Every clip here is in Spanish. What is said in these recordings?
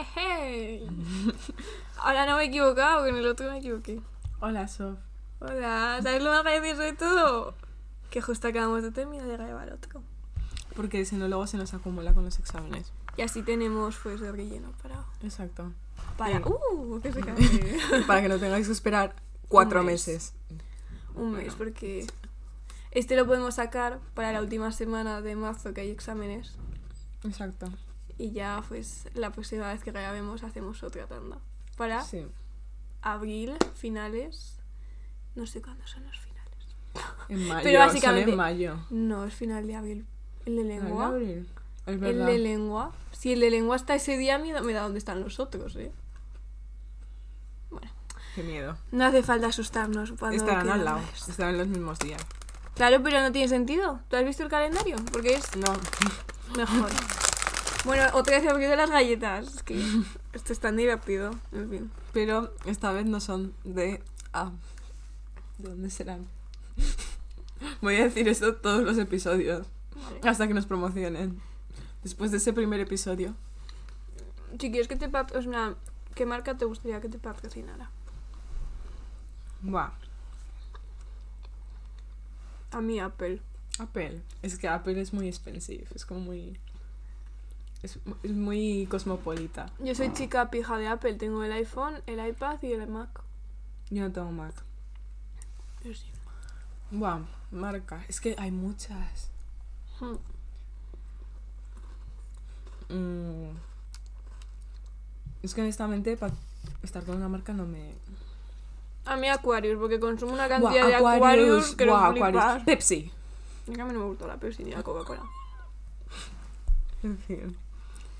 Ahora no me he equivocado, en el otro me equivoqué. Hola, Sof. Hola, ¿sabes lo más gracioso de todo? Que justo acabamos de terminar de grabar otro. Porque si no, luego se nos acumula con los exámenes. Y así tenemos pues de relleno para... Exacto. Para... Bien. ¡Uh! Que se. Para que no tengáis que esperar cuatro Un mes. meses. Un mes, porque... Este lo podemos sacar para la última semana de marzo que hay exámenes. Exacto. Y ya pues la próxima vez que grabemos hacemos otra tanda. Para Sí. abril, finales... No sé cuándo son los finales. En mayo. Pero son básicamente- en mayo. No, es final de abril. El de ¿En lengua. abril? Es El de lengua. Si el de lengua está ese día, me da, me da dónde están los otros, ¿eh? Bueno, Qué miedo. no hace falta asustarnos cuando Estarán al lado. más. Estarán los mismos días. Claro, pero no tiene sentido. ¿Tú has visto el calendario? Porque es No. mejor. Bueno, otra vez he abrido las galletas. Es que esto es tan divertido. En fin. Pero esta vez no son de. Ah. ¿De dónde serán? Voy a decir esto todos los episodios. Vale. Hasta que nos promocionen. Después de ese primer episodio. Si quieres que te o sea, ¿qué marca te gustaría que te patrocinara? Buah. A mí Apple. Apple. Es que Apple es muy expensive. Es como muy. Es, es muy cosmopolita. Yo soy chica pija de Apple. Tengo el iPhone, el iPad y el Mac. Yo no tengo Mac. Yo sí. Buah, marca. Es que hay muchas. Hmm. Mm. Es que honestamente, para estar con una marca no me. A mí Aquarius, porque consumo una cantidad de Aquarius que buah, no. Aquarius. Pepsi. Es que a mí no me gustó la Pepsi ni la Coca-Cola. En fin.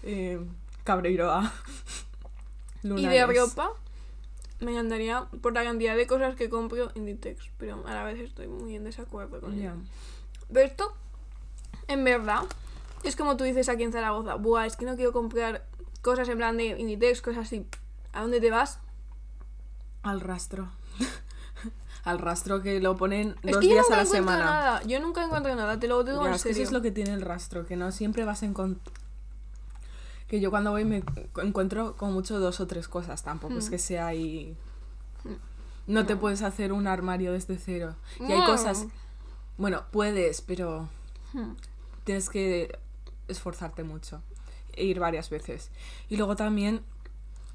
Eh, Cabreiroa. Y de ropa me encantaría por la cantidad de cosas que compro Inditex, pero a la vez estoy muy en desacuerdo con ello. Pero esto, en verdad, es como tú dices aquí en Zaragoza, buah, es que no quiero comprar cosas en plan de Inditex, cosas así. ¿A dónde te vas? Al rastro. Al rastro que lo ponen es dos que yo días nunca a la encuentro semana. nada. Yo nunca encuentro nada, te lo digo Ya, en es que eso serio. es lo que tiene el rastro, que no siempre vas a encontrar. Que yo cuando voy me encuentro como mucho dos o tres cosas, tampoco es Hmm. que sea ahí. No te puedes hacer un armario desde cero. Y hay cosas. Bueno, puedes, pero Hmm. tienes que esforzarte mucho e ir varias veces. Y luego también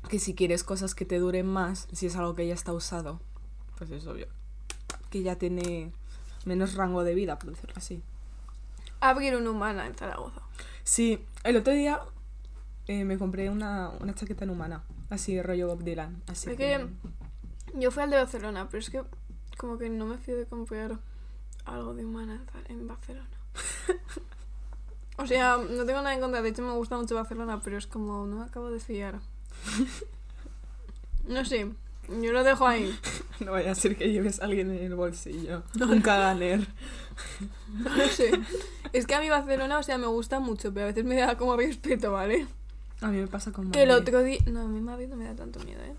que si quieres cosas que te duren más, si es algo que ya está usado, pues es obvio. Que ya tiene menos rango de vida, por decirlo así. Abrir una humana en Zaragoza. Sí, el otro día eh, me compré una, una chaqueta en humana, así rollo Bob Dylan. Así Es que... que yo fui al de Barcelona, pero es que como que no me fío de comprar algo de humana en Barcelona. o sea, no tengo nada en contra, de hecho me gusta mucho Barcelona, pero es como no me acabo de fiar. No sé, yo lo dejo ahí. No vaya a ser que lleves a alguien en el bolsillo. Un caganer. No sé. Es que a mí Barcelona, o sea, me gusta mucho, pero a veces me da como respeto, ¿vale? A mí me pasa con Que el otro día. No, a mí Madrid no me da tanto miedo, ¿eh?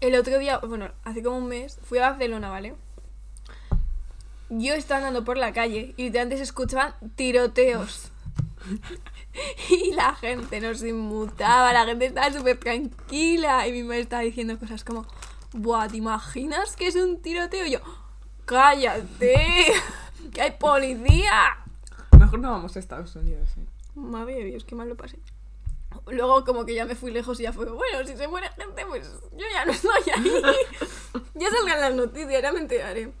El otro día, bueno, hace como un mes, fui a Barcelona, ¿vale? Yo estaba andando por la calle y antes escuchaban tiroteos. y la gente nos inmutaba, la gente estaba súper tranquila. Y mi madre estaba diciendo cosas como: Buah, ¿te imaginas que es un tiroteo? Y yo, ¡cállate! ¡Que hay policía! Mejor no vamos a Estados Unidos, ¿eh? Madre de Dios, qué mal lo pasé. Luego como que ya me fui lejos y ya fue, bueno, si se muere gente, pues yo ya no estoy ahí. ya salgan las noticias, ya me enteraré.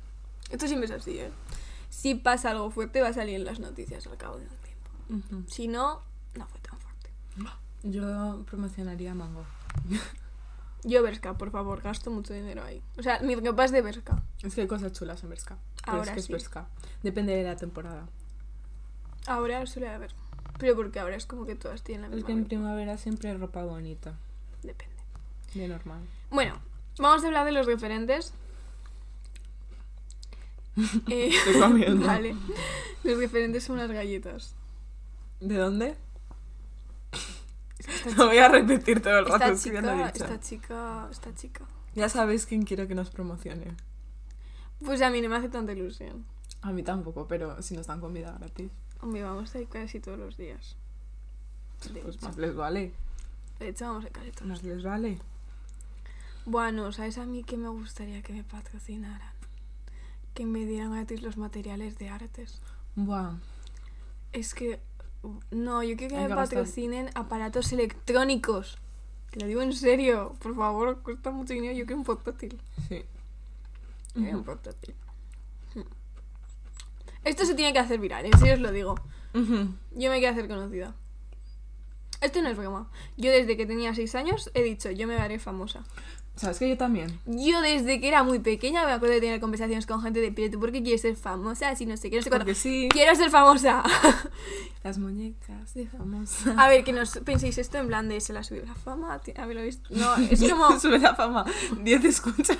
Esto siempre es así, ¿eh? Si pasa algo fuerte va a salir en las noticias al cabo de un tiempo. Ujú. Si no, no fue tan fuerte. Yo promocionaría Mango. Yo Berska, por favor, gasto mucho dinero ahí. O sea, mi ropa es de Berska. Es que hay cosas chulas en Berska. Ahora es que sí. es Berska. Depende de la temporada. Ahora suele haber. Pero porque ahora es como que todas tienen la Es misma que en ropa. primavera siempre hay ropa bonita. Depende. De normal. Bueno, vamos a hablar de los referentes. Eh, vale. Los referentes son unas galletas. ¿De dónde? Esta No voy a repetir todo el rato. Esta es chica, esta chica, esta chica. Ya sabéis quién quiero que nos promocione. Pues a mí no me hace tanta ilusión. A mí tampoco, pero si nos dan comida gratis, Hombre, vamos a ir casi todos los días. De pues hecho. más les vale. Le echábamos el careto. Más les vale. Bueno, ¿sabes a mí que me gustaría que me patrocinaran? Que me dieran gratis los materiales de artes. Buah. Es que. No, yo quiero que Hay me que gastar. patrocinen aparatos electrónicos. Te lo digo en serio. Por favor, cuesta mucho dinero. Yo quiero un portátil. Sí. Yo quiero un portátil. Esto se tiene que hacer viral, en serio os lo digo. Ujú. Yo me quiero hacer conocida. Esto no es broma. Yo desde que tenía 6 años he dicho, yo me haré famosa. ¿Sabes que yo también? Yo desde que era muy pequeña me acuerdo de tener conversaciones con gente de, ¿tú por qué quieres ser famosa? Si no sé qué, no sé cuánto. Sí. Quiero ser famosa. Las muñecas de famosa. A ver, que no os penséis esto en plan de se la subió la fama. A ver, lo visto. No, es como Sube la fama. 10 escucha.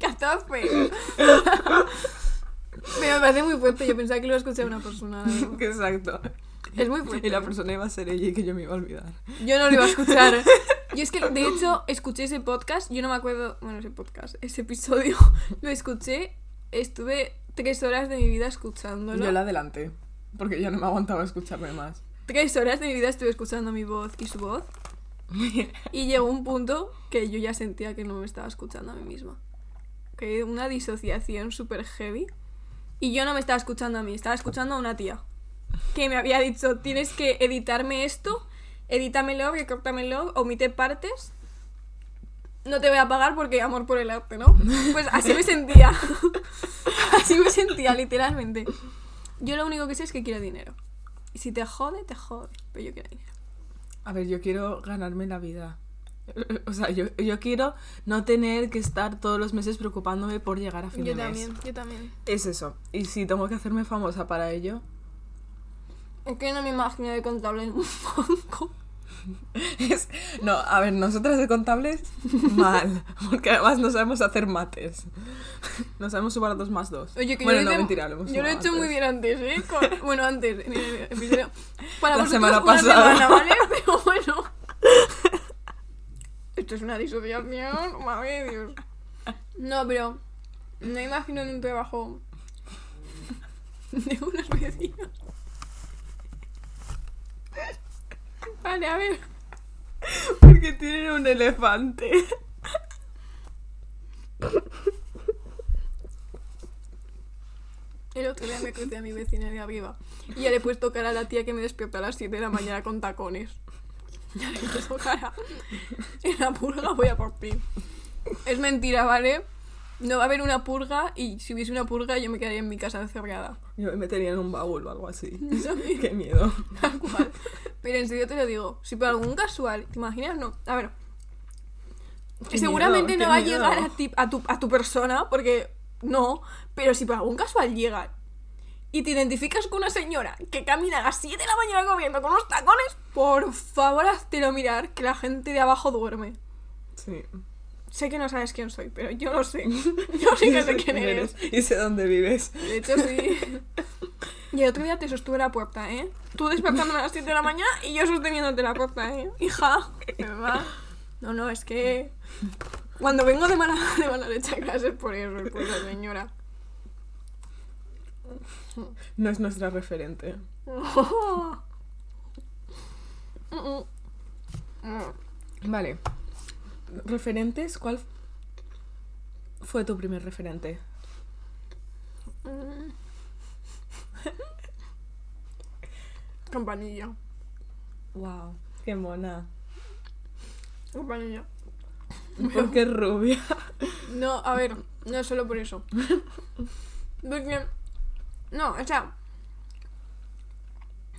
14. Me parece muy fuerte. Yo pensaba que lo iba a escuchar una persona. verdad. Exacto. Es muy fuerte. Y la persona iba a ser ella y que yo me iba a olvidar. Yo no lo iba a escuchar. Yo es que, de hecho, escuché ese podcast. Yo no me acuerdo. Bueno, ese podcast, ese episodio. Lo escuché. Estuve tres horas de mi vida escuchándolo. Yo la adelanté. Porque ya no me aguantaba escucharme más. Tres horas de mi vida estuve escuchando mi voz y su voz. Y llegó un punto que yo ya sentía que no me estaba escuchando a mí misma. Que una disociación súper heavy. Y yo no me estaba escuchando a mí, estaba escuchando a una tía. Que me había dicho, tienes que editarme esto, edítamelo, recórtamelo, omite partes. No te voy a pagar porque amor por el arte, ¿no? Pues así me sentía. Así me sentía, literalmente. Yo lo único que sé es que quiero dinero. Y si te jode, te jode. Pero yo quiero dinero. A ver, yo quiero ganarme la vida. O sea, yo, yo quiero no tener que estar todos los meses preocupándome por llegar a fin Yo de mes. también, yo también. Es eso. Y si tengo que hacerme famosa para ello, Es que no me imagino de contable en un banco. es... No, a ver, nosotras de contables, mal. Porque además no sabemos hacer mates. No sabemos sumar dos más dos. Oye, que bueno, yo lo no, hice- mentira, lo hemos Yo lo he hecho muy antes. bien antes, ¿eh? Con- bueno, antes, en el episodio. Para La semana pasada. semana, ¿vale? Pero bueno. Esto es una disociación, madre de Dios. No, pero no imagino en un trabajo de unos vecinos. Vale, a ver. Porque tienen un elefante. El otro día me crucé a mi vecina de arriba y ya le he puesto cara a la tía que me despierta a las 7 de la mañana con tacones. Ya le he puesto cara. En la purga voy a por ti. Es mentira, ¿vale? No va a haber una purga y si hubiese una purga yo me quedaría en mi casa encerrada. Yo me metería en un baúl o algo así. Qué miedo. Tal cual. Pero en serio te lo digo. Si por algún casual, ¿te imaginas? No. A ver. Qué seguramente miedo, no va a llegar a, ti- a, tu, a tu persona, porque no. Pero si por algún casual llega y te identificas con una señora que camina a las 7 de la mañana comiendo con unos tacones, por favor, háztelo mirar que la gente de abajo duerme. Sí. Sé que no sabes quién soy, pero yo lo sé. Yo sí que sé quién eres. Y sé dónde vives. De hecho, sí. Y el otro día te sostuve la puerta, ¿eh? Tú despertándome a las 7 de la mañana y yo sosteniéndote la puerta, ¿eh? Hija, verdad. No, no, es que... Cuando vengo de mala, de mala leche a clase es por eso, es por la señora. No es nuestra referente. Vale. ¿Referentes? ¿Cuál fue tu primer referente? Campanilla. Wow, qué mona. Campanilla. Porque es rubia. No, a ver, no solo por eso. Porque... No, o sea...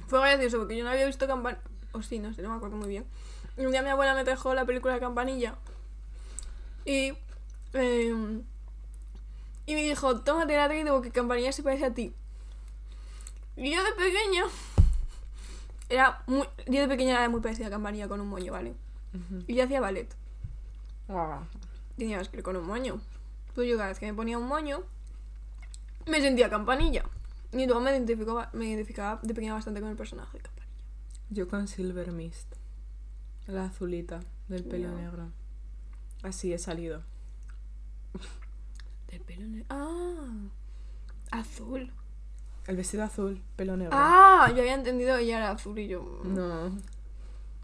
Fue gracioso porque yo no había visto Campanilla... O sí, no sé, no me acuerdo muy bien. Y un día mi abuela me trajo la película de Campanilla. Y... eh, y me dijo, tómate la traído porque Campanilla se parece a ti. Y yo de pequeña... Era muy... Yo de pequeña era muy parecida a Campanilla con un moño, ¿vale? Y yo hacía ballet. Wow. Tenías que ir con un moño. Pues yo cada vez que me ponía un moño, me sentía campanilla. Y luego me identificaba, me identificaba de pequeña bastante con el personaje de campanilla. Yo con Silver Mist. La azulita del pelo negro. Así he salido. Del pelo negro. Ah, azul. El vestido azul, pelo negro. Ah, yo había entendido ella era azul y yo. No.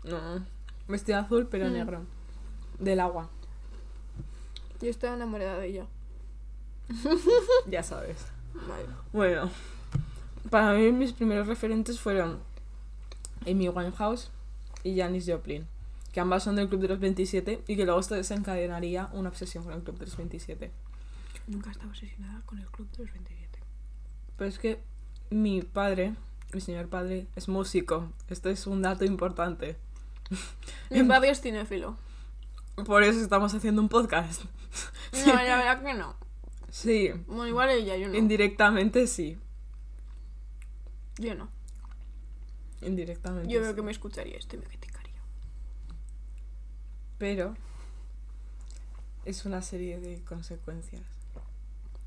No. Vestido azul, pero Mm. negro. Del agua. Yo estaba enamorada de ella. Ya sabes. Vale. Bueno, para mí mis primeros referentes fueron Amy Winehouse y Janis Joplin, que ambas son del Club de los 27 y que luego esto desencadenaría una obsesión con el Club de los 27. Nunca estaba obsesionada con el club de los 27. Pero es que mi padre, mi señor padre, es músico. Esto es un dato importante. Mi padre es cinéfilo. Por eso estamos haciendo un podcast. No, la verdad que no. Sí, Bueno, igual ella, yo no. indirectamente sí. Yo no. Indirectamente. Yo sí. creo que me escucharía esto y me criticaría. Pero es una serie de consecuencias.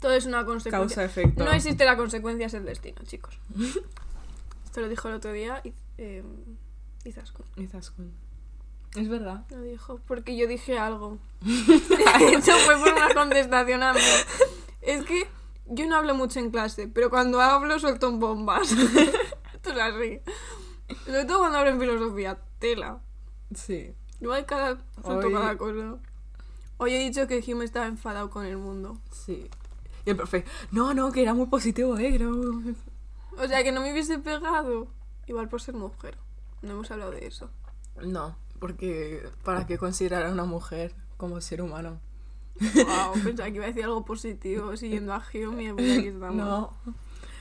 Todo es una consecuencia. Causa-efecto. No existe la consecuencia, es el destino, chicos. Esto lo dijo el otro día eh, Izaskun. Izaskun. Es verdad. Lo dijo porque yo dije algo. Hecho, fue por una contestación a mí. Es que yo no hablo mucho en clase, pero cuando hablo suelto en bombas. Esto es así. Sobre todo cuando hablo en filosofía. Tela. Sí. Igual cada, suelto Hoy- cada cosa. Hoy he dicho que Hume estaba enfadado con el mundo. Sí. Y el profe, no, no, que era muy positivo, eh. no- O sea, que no me hubiese pegado. Igual por ser mujer. No hemos hablado de eso. No, porque ¿para qué considerar a una mujer como ser humano? Wow, pensaba que iba a decir algo positivo siguiendo a pues aquí estamos. No.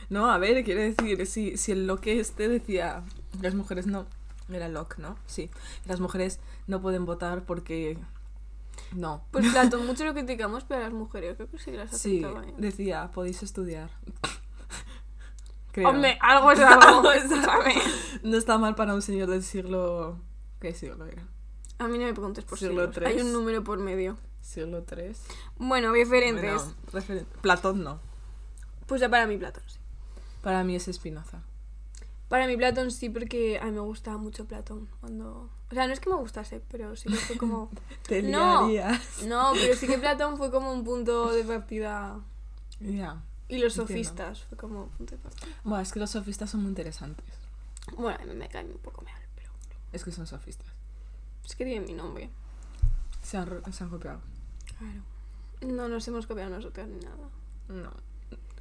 No, a ver, quiero decir, si, si el Locke este decía, las mujeres no, era Locke, ¿no? Sí, las mujeres no pueden votar porque... No. Pues Platón, mucho lo criticamos, pero las mujeres creo que sí las Sí, aceptaba. ¿eh? decía, podéis estudiar. Creo. Hombre, algo es algo. Algo es algo. No está mal para un señor del siglo... ¿Qué siglo era? A mí no me preguntes por Siglo siglos. Hay un número por medio. Siglo 3. Bueno, referentes. Platón no. Pues ya para mí Platón sí. Para mí es Espinoza. Para mí Platón sí, porque a mí me gustaba mucho Platón. Cuando... O sea, no es que me gustase, pero sí que fue como... Te No. No, pero sí que Platón fue como un punto de partida. Ya. Y los Entiendo. sofistas fue como un punto de partida. Bueno, es que los sofistas son muy interesantes. Bueno, a mí me cae un poco mal, pero... Es que son sofistas. Es que tiene mi nombre. Se han, se han copiado. Claro. No nos hemos copiado nosotras ni nada. No.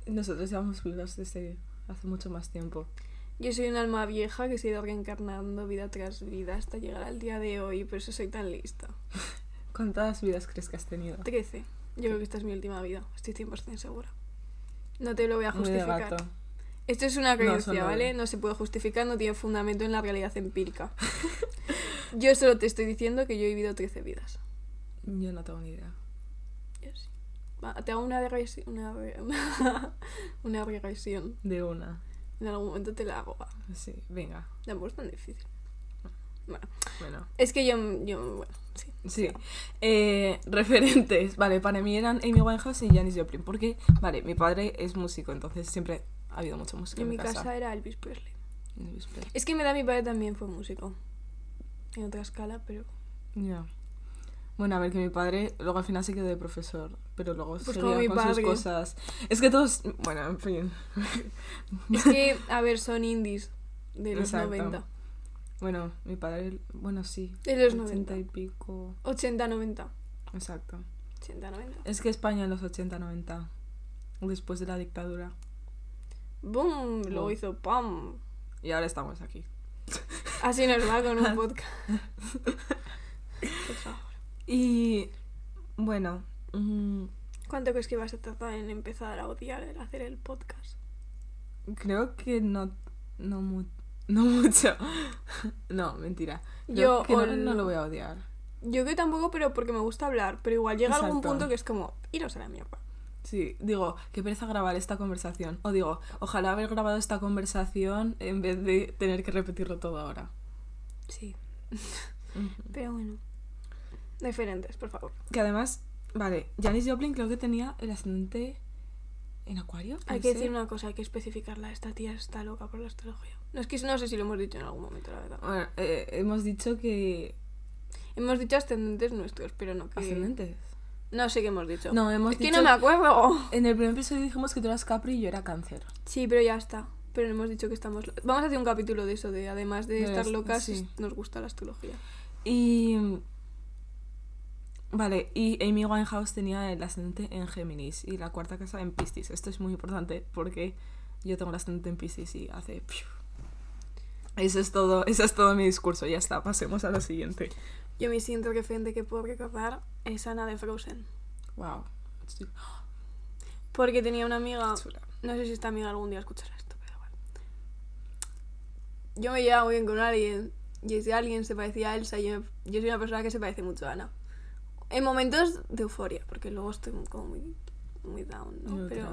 Nosotros llevamos vivos desde hace mucho más tiempo. Yo soy un alma vieja que se ha ido reencarnando vida tras vida hasta llegar al día de hoy, por eso soy tan lista. ¿Cuántas vidas crees que has tenido? 13. Yo creo que esta es mi última vida, estoy 100% segura. No te lo voy a Muy de justificar. gato. Esto es una creencia, ¿vale? No se puede justificar, no tiene fundamento en la realidad empírica. yo solo te estoy diciendo que yo he vivido 13 vidas. Yo no tengo ni idea. Va, te hago una regresión. Una, re- una regresión. De una. En algún momento te la hago. va. Sí, venga. Tampoco es tan difícil. Bueno, Bueno. es que yo, yo bueno, sí. Sí. Eh, referentes. Vale, para mí eran Amy Winehouse y Janis Joplin. Porque, vale, mi padre es músico, entonces siempre ha habido mucha música En en, mi casa. casa. era Elvis Presley. Elvis Presley. Es que me da mi padre también fue músico. En otra escala, pero. Ya. Bueno, a ver, que mi padre luego al final se quedó de profesor, pero luego Pues seguía mi con padre. sus cosas. Es que todos, bueno, en fin. Es que, a ver, son indies de los Exacto. 90. Bueno, mi padre, bueno, sí. De los 80 90. y pico. 80, 90. Exacto. 80, 90. Es que España en los 80, 90, después de la dictadura. ¡Bum! Luego Boom. hizo ¡pam! Y ahora estamos aquí. Así nos va con un podcast. Por favor. Y bueno, mm, ¿Cuánto crees que vas a tardar en empezar a odiar el hacer el podcast? creo que no, no, mu- no mucho. no, mentira. Creo Yo que no, lo voy a odiar. Yo que tampoco, pero porque me gusta hablar. Pero igual llega algún punto que es como, iros a la mierda. Sí, digo, qué pereza grabar esta conversación. O digo, ojalá haber grabado esta conversación en vez de tener que repetirlo todo ahora. Sí. Pero bueno. Diferentes, por favor. Que además, vale, Janis Joplin creo que tenía el ascendente en Acuario. Hay ¿puede que ser? decir una cosa, hay que especificarla. Esta tía está loca por la astrología. No es que no sé si lo hemos dicho en algún momento, la verdad. Bueno, eh, hemos dicho que. Hemos dicho ascendentes nuestros, pero no que. ¿Ascendentes? No sé qué hemos dicho. No, hemos es que dicho- no me acuerdo. En el primer episodio dijimos que tú eras Capri y yo era Cáncer. Sí, pero ya está. Pero no hemos dicho que estamos. Vamos a hacer un capítulo de eso, de además de De estar est- locas, sí. nos gusta la astrología. Y. Vale, y Amy Winehouse tenía el ascendente en Géminis y la cuarta casa en Piscis. Esto es muy importante porque yo tengo el ascendente en Piscis y hace. piu. Eso es todo, eso es todo mi discurso. Ya está, pasemos a lo siguiente. Yo mi siguiente referente que puedo recordar es Ana de Frozen. Wow. Estoy Porque tenía una amiga, chula. no sé si esta amiga algún día escuchará esto, pero bueno. Yo me llevaba muy bien con alguien y ese alguien se parecía a Elsa y yo, yo soy una persona que se parece mucho a Ana. En momentos de euforia, porque luego estoy como muy, muy down, ¿no? Pero,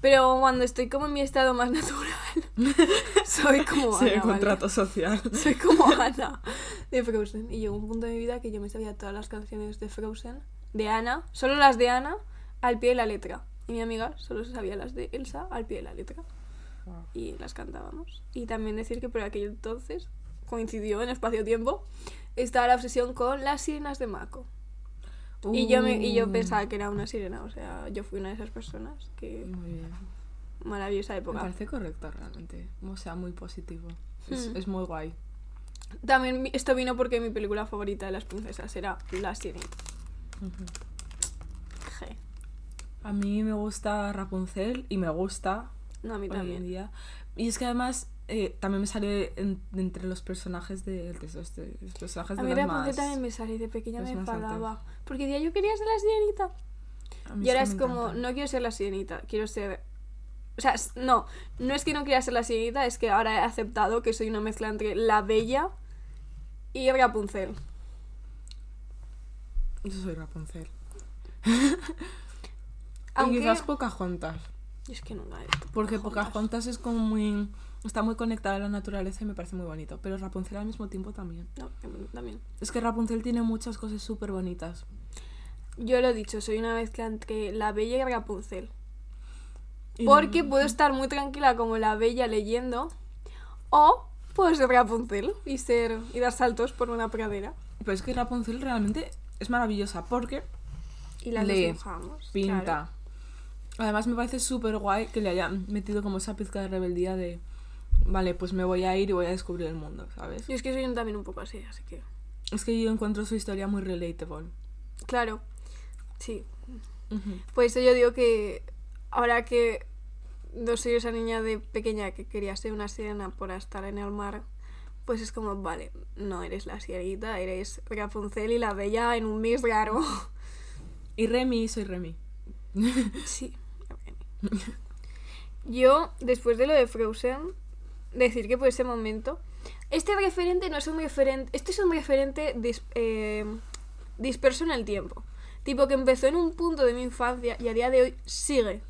pero cuando estoy como en mi estado más natural, soy como Ana. ¿vale? contrato social. Soy como Ana de Frozen. Y llegó un punto de mi vida que yo me sabía todas las canciones de Frozen, de Ana, solo las de Ana, al pie de la letra. Y mi amiga solo se sabía las de Elsa al pie de la letra. Wow. Y las cantábamos. Y también decir que por aquel entonces coincidió en espacio-tiempo, estaba la obsesión con las sirenas de Mako. Y yo, me, y yo Uh, pensaba que era una sirena, o sea, yo fui una de esas personas que... Muy bien. Maravillosa Me época. parece correcto realmente. O sea, muy positivo. Es, Hmm. es muy guay. También esto vino porque mi película favorita de las princesas era La Sirenita. Je. A mí me gusta Rapunzel y me gusta No, a mí hoy en también. día. Y es que además eh, también me sale en- entre los personajes de, de esos- de los personajes A de mí Rapunzel más... también me salí de pequeña, las me enfadaba. Porque decía, yo quería ser la sirenita. Y ahora es como, no quiero ser la sirenita, quiero ser... O sea, no, no es que no quiera ser la sirenita, es que ahora he aceptado que soy una mezcla entre la bella y Rapunzel. Yo soy Rapunzel. Aunque... Y quizás Pocahontas. Yo es que nunca he visto Porque Pocahontas. Pocahontas es como muy... Está muy conectada a la naturaleza y me parece muy bonito. Pero Rapunzel al mismo tiempo también. No, también. Es que Rapunzel tiene muchas cosas súper bonitas. Yo lo he dicho, soy una mezcla entre la bella y Rapunzel. Y Porque no- puedo estar muy tranquila como la bella leyendo. O puedo ser Rapunzel y ser y dar saltos por una pradera. Pero es que Rapunzel realmente es maravillosa porque Y la Lee, dibujamos. pinta. claro. Además me parece súper guay que le hayan metido como esa pizca de rebeldía de... Vale, pues me voy a ir y voy a descubrir el mundo, ¿sabes? Yo es que soy también un poco así, así que. Es que yo encuentro su historia muy relatable. Claro. Sí. Ujú. Por eso yo digo que ahora que no soy esa niña de pequeña que quería ser una sirena por estar en el mar, pues es como, vale, no eres la sirenita, eres Rapunzel y la bella en un mix raro. Y Remy, soy Remy. Sí. Yo, después de lo de Frozen, decir que por ese momento, este referente no es un referente, este es un referente dis- eh, disperso en el tiempo. Tipo que empezó en un punto de mi infancia y a día de hoy sigue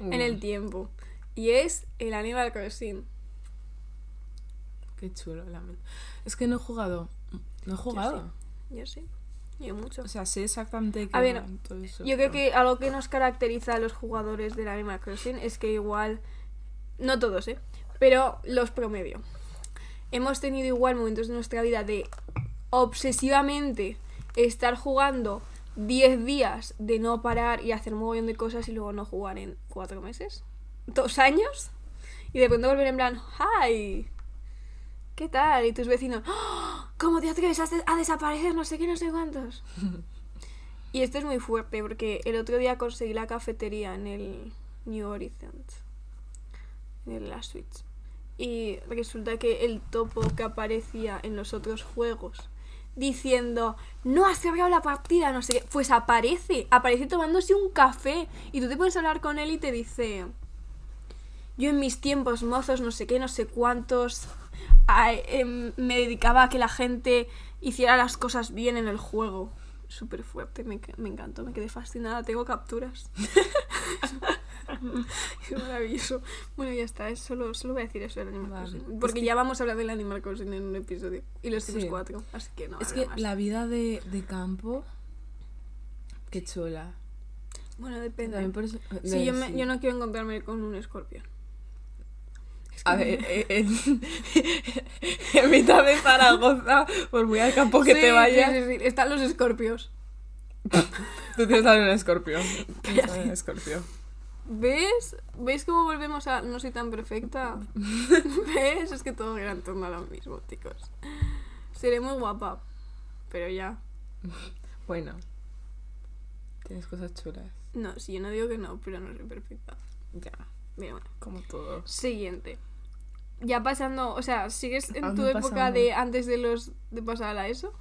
en el Mm, tiempo. Y es el Animal Crossing. Qué chulo. la men- Es que no he jugado. No he jugado. Yo sí. Yo mucho. O sea, sé exactamente qué A ver, todo eso, Yo creo pero- que algo que nos caracteriza a los jugadores del Animal Crossing es que igual, no todos, ¿eh? Pero los promedio. Hemos tenido igual momentos de nuestra vida de obsesivamente estar jugando 10 días de no parar y hacer un mogollón de cosas y luego no jugar en 4 meses, dos años, y de pronto volver en plan, ¡Hi! ¿Qué tal? Y tus vecinos, "¡Ah! ¿cómo te atreves a, des- a desaparecer? No sé qué, no sé cuántos. Y esto es muy fuerte porque el otro día conseguí la cafetería en el New Horizons, en la Switch. Y resulta que el topo que aparecía en los otros juegos diciendo, no has cerrado la partida, no sé qué, pues aparece, aparece tomándose un café y tú te puedes hablar con él y te dice, yo en mis tiempos mozos, no sé qué, no sé cuántos, em, me dedicaba a que la gente hiciera las cosas bien en el juego. Súper fuerte, me, me encantó, me quedé fascinada, tengo capturas. es maravilloso. Bueno, ya está, es solo, solo voy a decir eso del Animal Vale. Crossing. Es Porque que- ya vamos a hablar del Animal Crossing en un episodio. Y los Sims Sí. 4, así que no. Es que más. la vida de, de campo... Qué chula. Bueno, depende. También por eso- Sí, yo, me- sí. yo no quiero encontrarme con un escorpión. Es que A ver, eh, en, en mitad de Zaragoza, por muy al campo que Sí, te vayas, sí, sí, sí, Están los escorpios. tú tienes a un escorpión. Tienes a un escorpión. ¿Ves? ¿Ves cómo volvemos a no soy tan perfecta? ¿Ves? Es que todo gira en torno a lo mismo, chicos. Seré muy guapa. Pero ya. Bueno. Tienes cosas chulas. No, si yo no digo que no, pero no soy perfecta. Ya, Mira, bueno. como todo. Siguiente. Ya pasando, o sea, ¿sigues ¿A en tu época de antes de los de pasar a la ESO?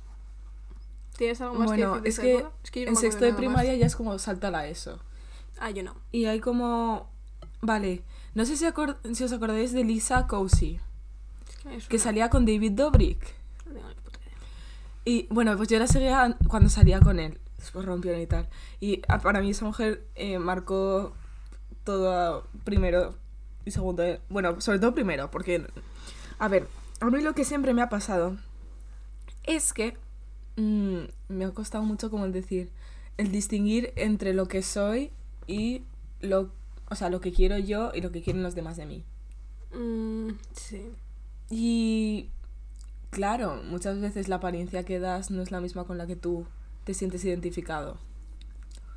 ¿Tienes algo más Bueno, que decir de es esa que época? Es que yo no en sexto de más. primaria ya es como salta la ESO. Ah, yo no. Y hay como... Vale, no sé si, os acordáis de Lisa Cousy, Es que, salía con David Dobrik. No. Y bueno, pues yo la seguía cuando salía con él. Después rompieron y tal. Y ah, para mí esa mujer eh, marcó todo primero y segundo. eh, Bueno, sobre todo primero, porque... A ver, a mí lo que siempre me ha pasado es que mm, me ha costado mucho como el decir, el distinguir entre lo que soy y lo, o sea, lo que quiero yo y lo que quieren los demás de mí. Mm, sí. Y claro, muchas veces la apariencia que das no es la misma con la que tú te sientes identificado.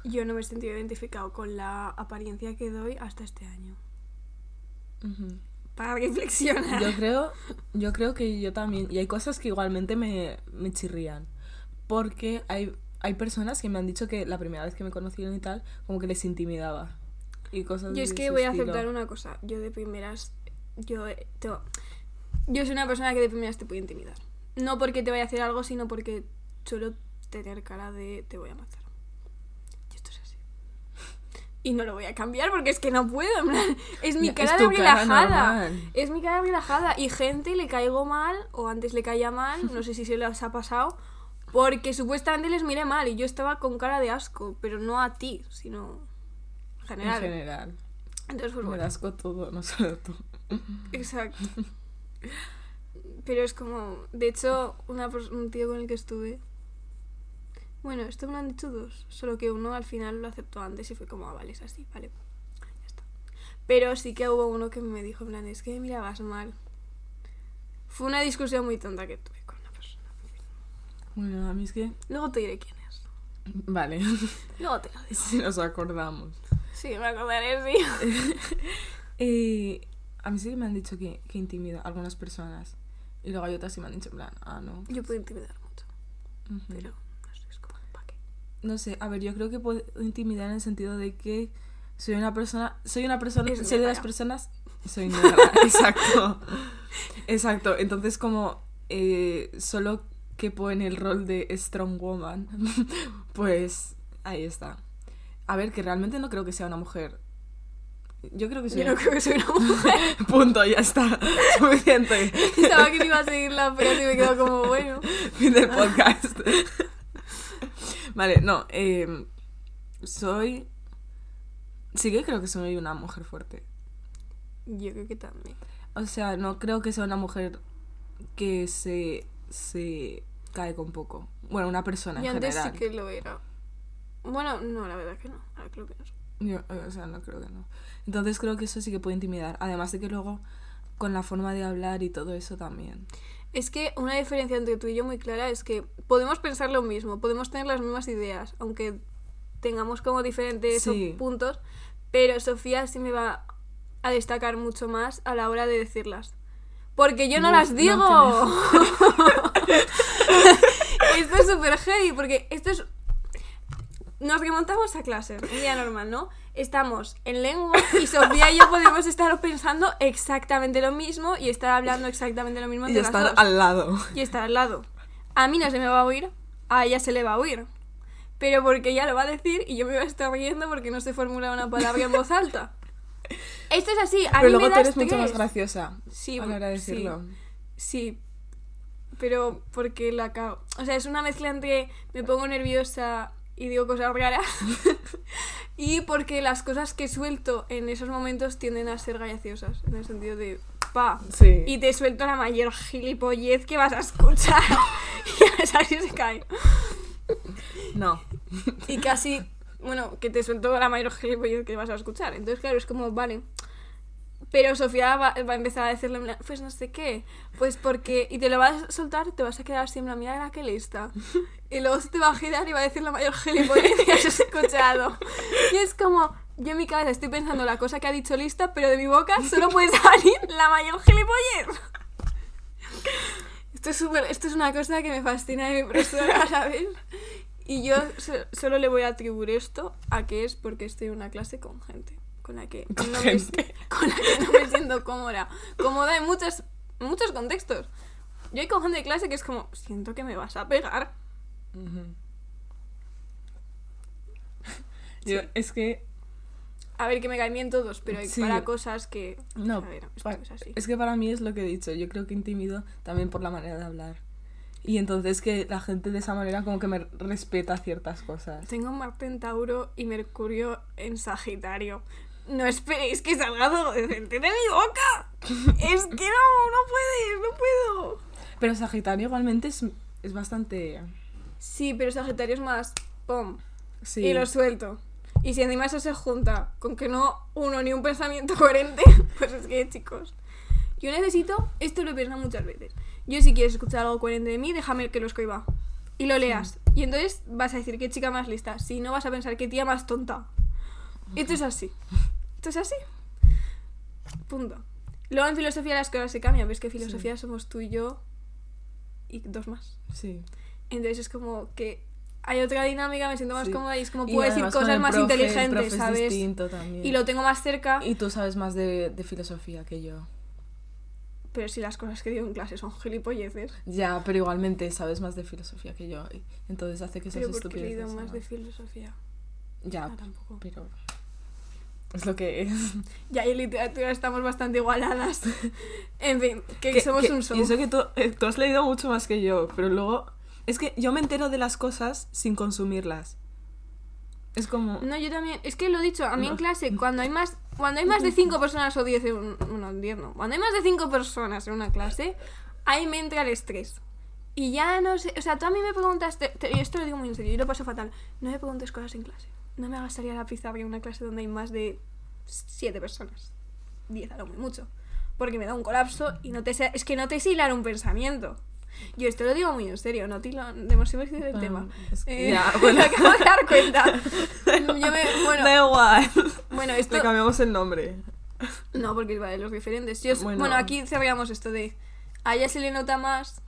Yo no me he sentido identificado con la apariencia que doy hasta este año. Ujú. Para reflexionar. Yo creo, yo creo que yo también. Y hay cosas que igualmente me, me chirrían. Porque hay, hay personas que me han dicho que la primera vez que me conocieron y tal, como que les intimidaba. Y cosas Yo es que voy a estilo. aceptar una cosa. Yo de primeras. Yo, eh, te- yo soy una persona que de primeras te puede intimidar. No porque te vaya a hacer algo, sino porque suelo tener cara de te voy a matar. Y esto es así. Y no lo voy a cambiar porque es que no puedo. Es mi cara es de cara relajada. normal. Es mi cara relajada. Y gente le caigo mal, o antes le caía mal, no sé si se les ha pasado. Porque supuestamente les miré mal y yo estaba con cara de asco, pero no a ti, sino en En general. general. Entonces, pues Me bueno. con todo, no solo tú. Exacto. Pero es como, de hecho, una un tío con el que estuve. Bueno, esto me lo han dicho dos, solo que uno al final lo aceptó antes y fue como, ah, vale, es así, vale, ya está. Pero sí que hubo uno que me dijo, en plan, es que me mirabas mal. Fue una discusión muy tonta que tuve. Bueno, a mí es que. Luego te diré quién es. Vale. Luego te lo digo. si nos acordamos. Sí, me acordaré, sí. Eh, a mí sí que me han dicho que, que intimida a algunas personas. Y luego hay otras que me han dicho, en plan, ah, no. Yo puedo intimidar mucho, Ujú. pero no sé, es como, ¿para qué? No sé, a ver, yo creo que puedo intimidar en el sentido de que soy una persona. Soy una persona. Soy de las personas. Soy negra, exacto. Exacto. Entonces, como eh, solo quepo en el rol de Strong Woman, pues ahí está. A ver, que realmente no creo que sea una mujer. Yo creo que soy. Yo no creo que soy una mujer. Punto, ya está. Suficiente. Pensaba que no iba a seguir la frase y me quedo como, bueno. Fin del podcast. vale, no. eh, soy. Sí que creo que soy una mujer fuerte. Yo creo que también. O sea, no creo que sea una mujer que se. se cae con poco. Bueno, una persona en Y antes general. sí que lo era. Bueno, no, la verdad que no. Ahora creo que no. Yo, eh, o sea, no creo que no. Entonces creo que eso sí que puede intimidar. Además de que luego con la forma de hablar y todo eso también. Es que una diferencia entre tú y yo muy clara es que podemos pensar lo mismo, podemos tener las mismas ideas, aunque tengamos como diferentes Sí. puntos, pero Sofía sí me va a destacar mucho más a la hora de decirlas. Porque yo no Uf, las no, digo. esto es súper heavy, porque esto es... Nos remontamos a clase, un día normal, ¿no? Estamos en lengua y Sofía y yo podemos estar pensando exactamente lo mismo y estar hablando exactamente lo mismo Y entre las estar dos. al lado. Y estar al lado. A mí no se me va a oír, a ella se le va a oír. Pero porque ella lo va a decir y yo me voy a estar riendo porque no sé formular una palabra en voz alta. Esto es así, a Pero mí luego me tú eres mucho más graciosa. Sí, a la hora de sí. decirlo. Sí, pero porque la cago. O sea, es una mezcla entre me pongo nerviosa y digo cosas raras y porque las cosas que suelto en esos momentos tienden a ser graciosas, en el sentido de pa. Sí. Y te suelto la mayor gilipollez que vas a escuchar. y esa sí se cae. No. Y casi, bueno, que te suelto la mayor gilipollez que vas a escuchar. Entonces, claro, es como, vale. Pero Sofía va, va a empezar a decirle, pues no sé qué, pues porque, y te lo vas a soltar te vas a quedar plan, mira que lista. Y luego se te va a girar y va a decir la mayor gilipollez que has escuchado. Y es como, yo en mi cabeza estoy pensando la cosa que ha dicho lista, pero de mi boca solo puede salir la mayor gilipollez. Esto es, súper- esto es una cosa que me fascina de mi profesora, ¿sabes? Y yo so- solo le voy a atribuir esto a que es porque estoy en una clase con gente con la que, Con no, me, con la que no me siento cómoda. Cómoda en muchos, en muchos contextos. Yo hay con gente de clase que es como, siento que me vas a pegar. Yo, es que A ver, que me caen bien todos, pero hay Sí. para cosas que... No, a ver, esto pa- es así. es que para mí es lo que he dicho. Yo creo que intimido también por la manera de hablar. Y entonces que la gente de esa manera como que me respeta ciertas cosas. Tengo Marte en Tauro y Mercurio en Sagitario. No esperéis que salga algo decente de mi boca. Es que no, no puedes, no puedo. Pero Sagitario igualmente es, es bastante... Sí, pero Sagitario es más pom. Sí. Y lo suelto. Y si encima eso se junta con que no uno ni un pensamiento coherente, pues es que, chicos. Yo necesito, esto lo he pensado muchas veces. Yo si quieres escuchar algo coherente de mí, déjame que lo escriba. Y lo leas. Y entonces vas a decir qué chica más lista. Si no vas a pensar qué tía más tonta. Esto es así. Esto es así. Punto. Luego en filosofía las cosas se cambian. Ves que filosofía somos tú y yo y dos más. Sí. Entonces es como que hay otra dinámica, me siento más Sí. cómoda y es como puedo decir cosas más profe, inteligentes, ¿sabes? Y lo tengo más cerca, Y tú sabes más de, de filosofía que yo. Pero si las cosas que digo en clase son gilipolleces. Ya, pero igualmente sabes más de filosofía que yo. Entonces hace que Pero porque he leído más ¿no? de filosofía. Ya, Ah, tampoco. pero... Es lo que es. Ya y en literatura estamos bastante igualadas. en fin, que, Que- somos que- un show. Y eso que tú, eh, tú has leído mucho más que yo, pero luego... Es que yo me entero de las cosas sin consumirlas. Es como... No, yo también. Es que lo he dicho, a mí en clase, cuando hay más cuando hay más de 5 personas o 10 en un- bueno, 10 no. Cuando hay más de 5 personas en una clase, ahí me entra el estrés. Y ya no sé, o sea, tú a mí me preguntaste, te- y esto lo digo muy en serio, yo lo paso fatal. No me preguntes cosas en clase. No me hagas salir a la pizarra en una clase donde hay más de 7 personas. 10 a lo muy mucho. Porque me da un colapso y no te es que no te sé hilar un pensamiento. Yo esto lo digo muy en serio, no te hilo demasiado del Bueno, tema. es que Eh, ya, me bueno. acabo de dar cuenta. Yo me, bueno, Da igual. bueno, esto. Le cambiamos el nombre. No, porque es vale, los diferentes. Yo, bueno. Bueno. aquí cerramos esto de. A ella se le nota más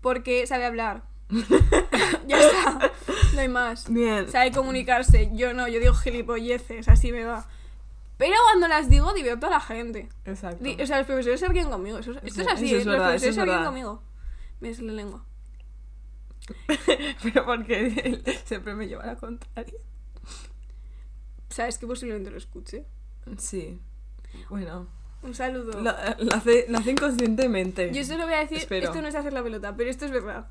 porque sabe hablar. ya está. No hay más. Bien. Sabe comunicarse. Yo no, yo digo gilipolleces, así me va. Pero cuando las digo, divierto a la gente. Exacto. Di- o sea, los profesores se ríen conmigo. Eso, es- esto es Sí, así, eso ¿eh? es los verdad, eso profesores es se ríen conmigo. Me es la lengua. Pero porque él siempre me lleva a la contraria. Sabes que posiblemente lo escuche. Sí. Bueno. Un saludo. Lo, lo hace, lo hace inconscientemente. Yo solo voy a decir, Espero. esto no es hacer la pelota, pero esto es verdad.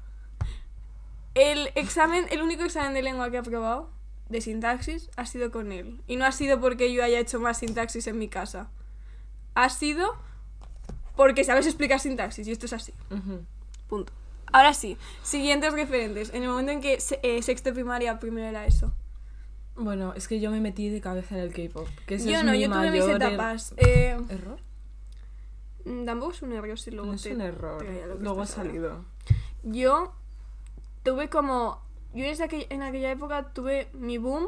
El examen, el único examen de lengua que he aprobado de sintaxis ha sido con él. Y no ha sido porque yo haya hecho más sintaxis en mi casa. Ha sido porque sabes explicar sintaxis y esto es así. Punto. Ahora sí, siguientes referentes. En el momento en que se- eh, sexto primaria, primero era eso. Bueno, es que yo me metí de cabeza en el K-pop. Que ese yo es no, mi yo tuve mis mayor er- etapas. Eh, ¿Error? mm, tampoco es un error si luego No es te- un error. Luego ha salido. Yo tuve como. Yo desde aquel- en aquella época tuve mi boom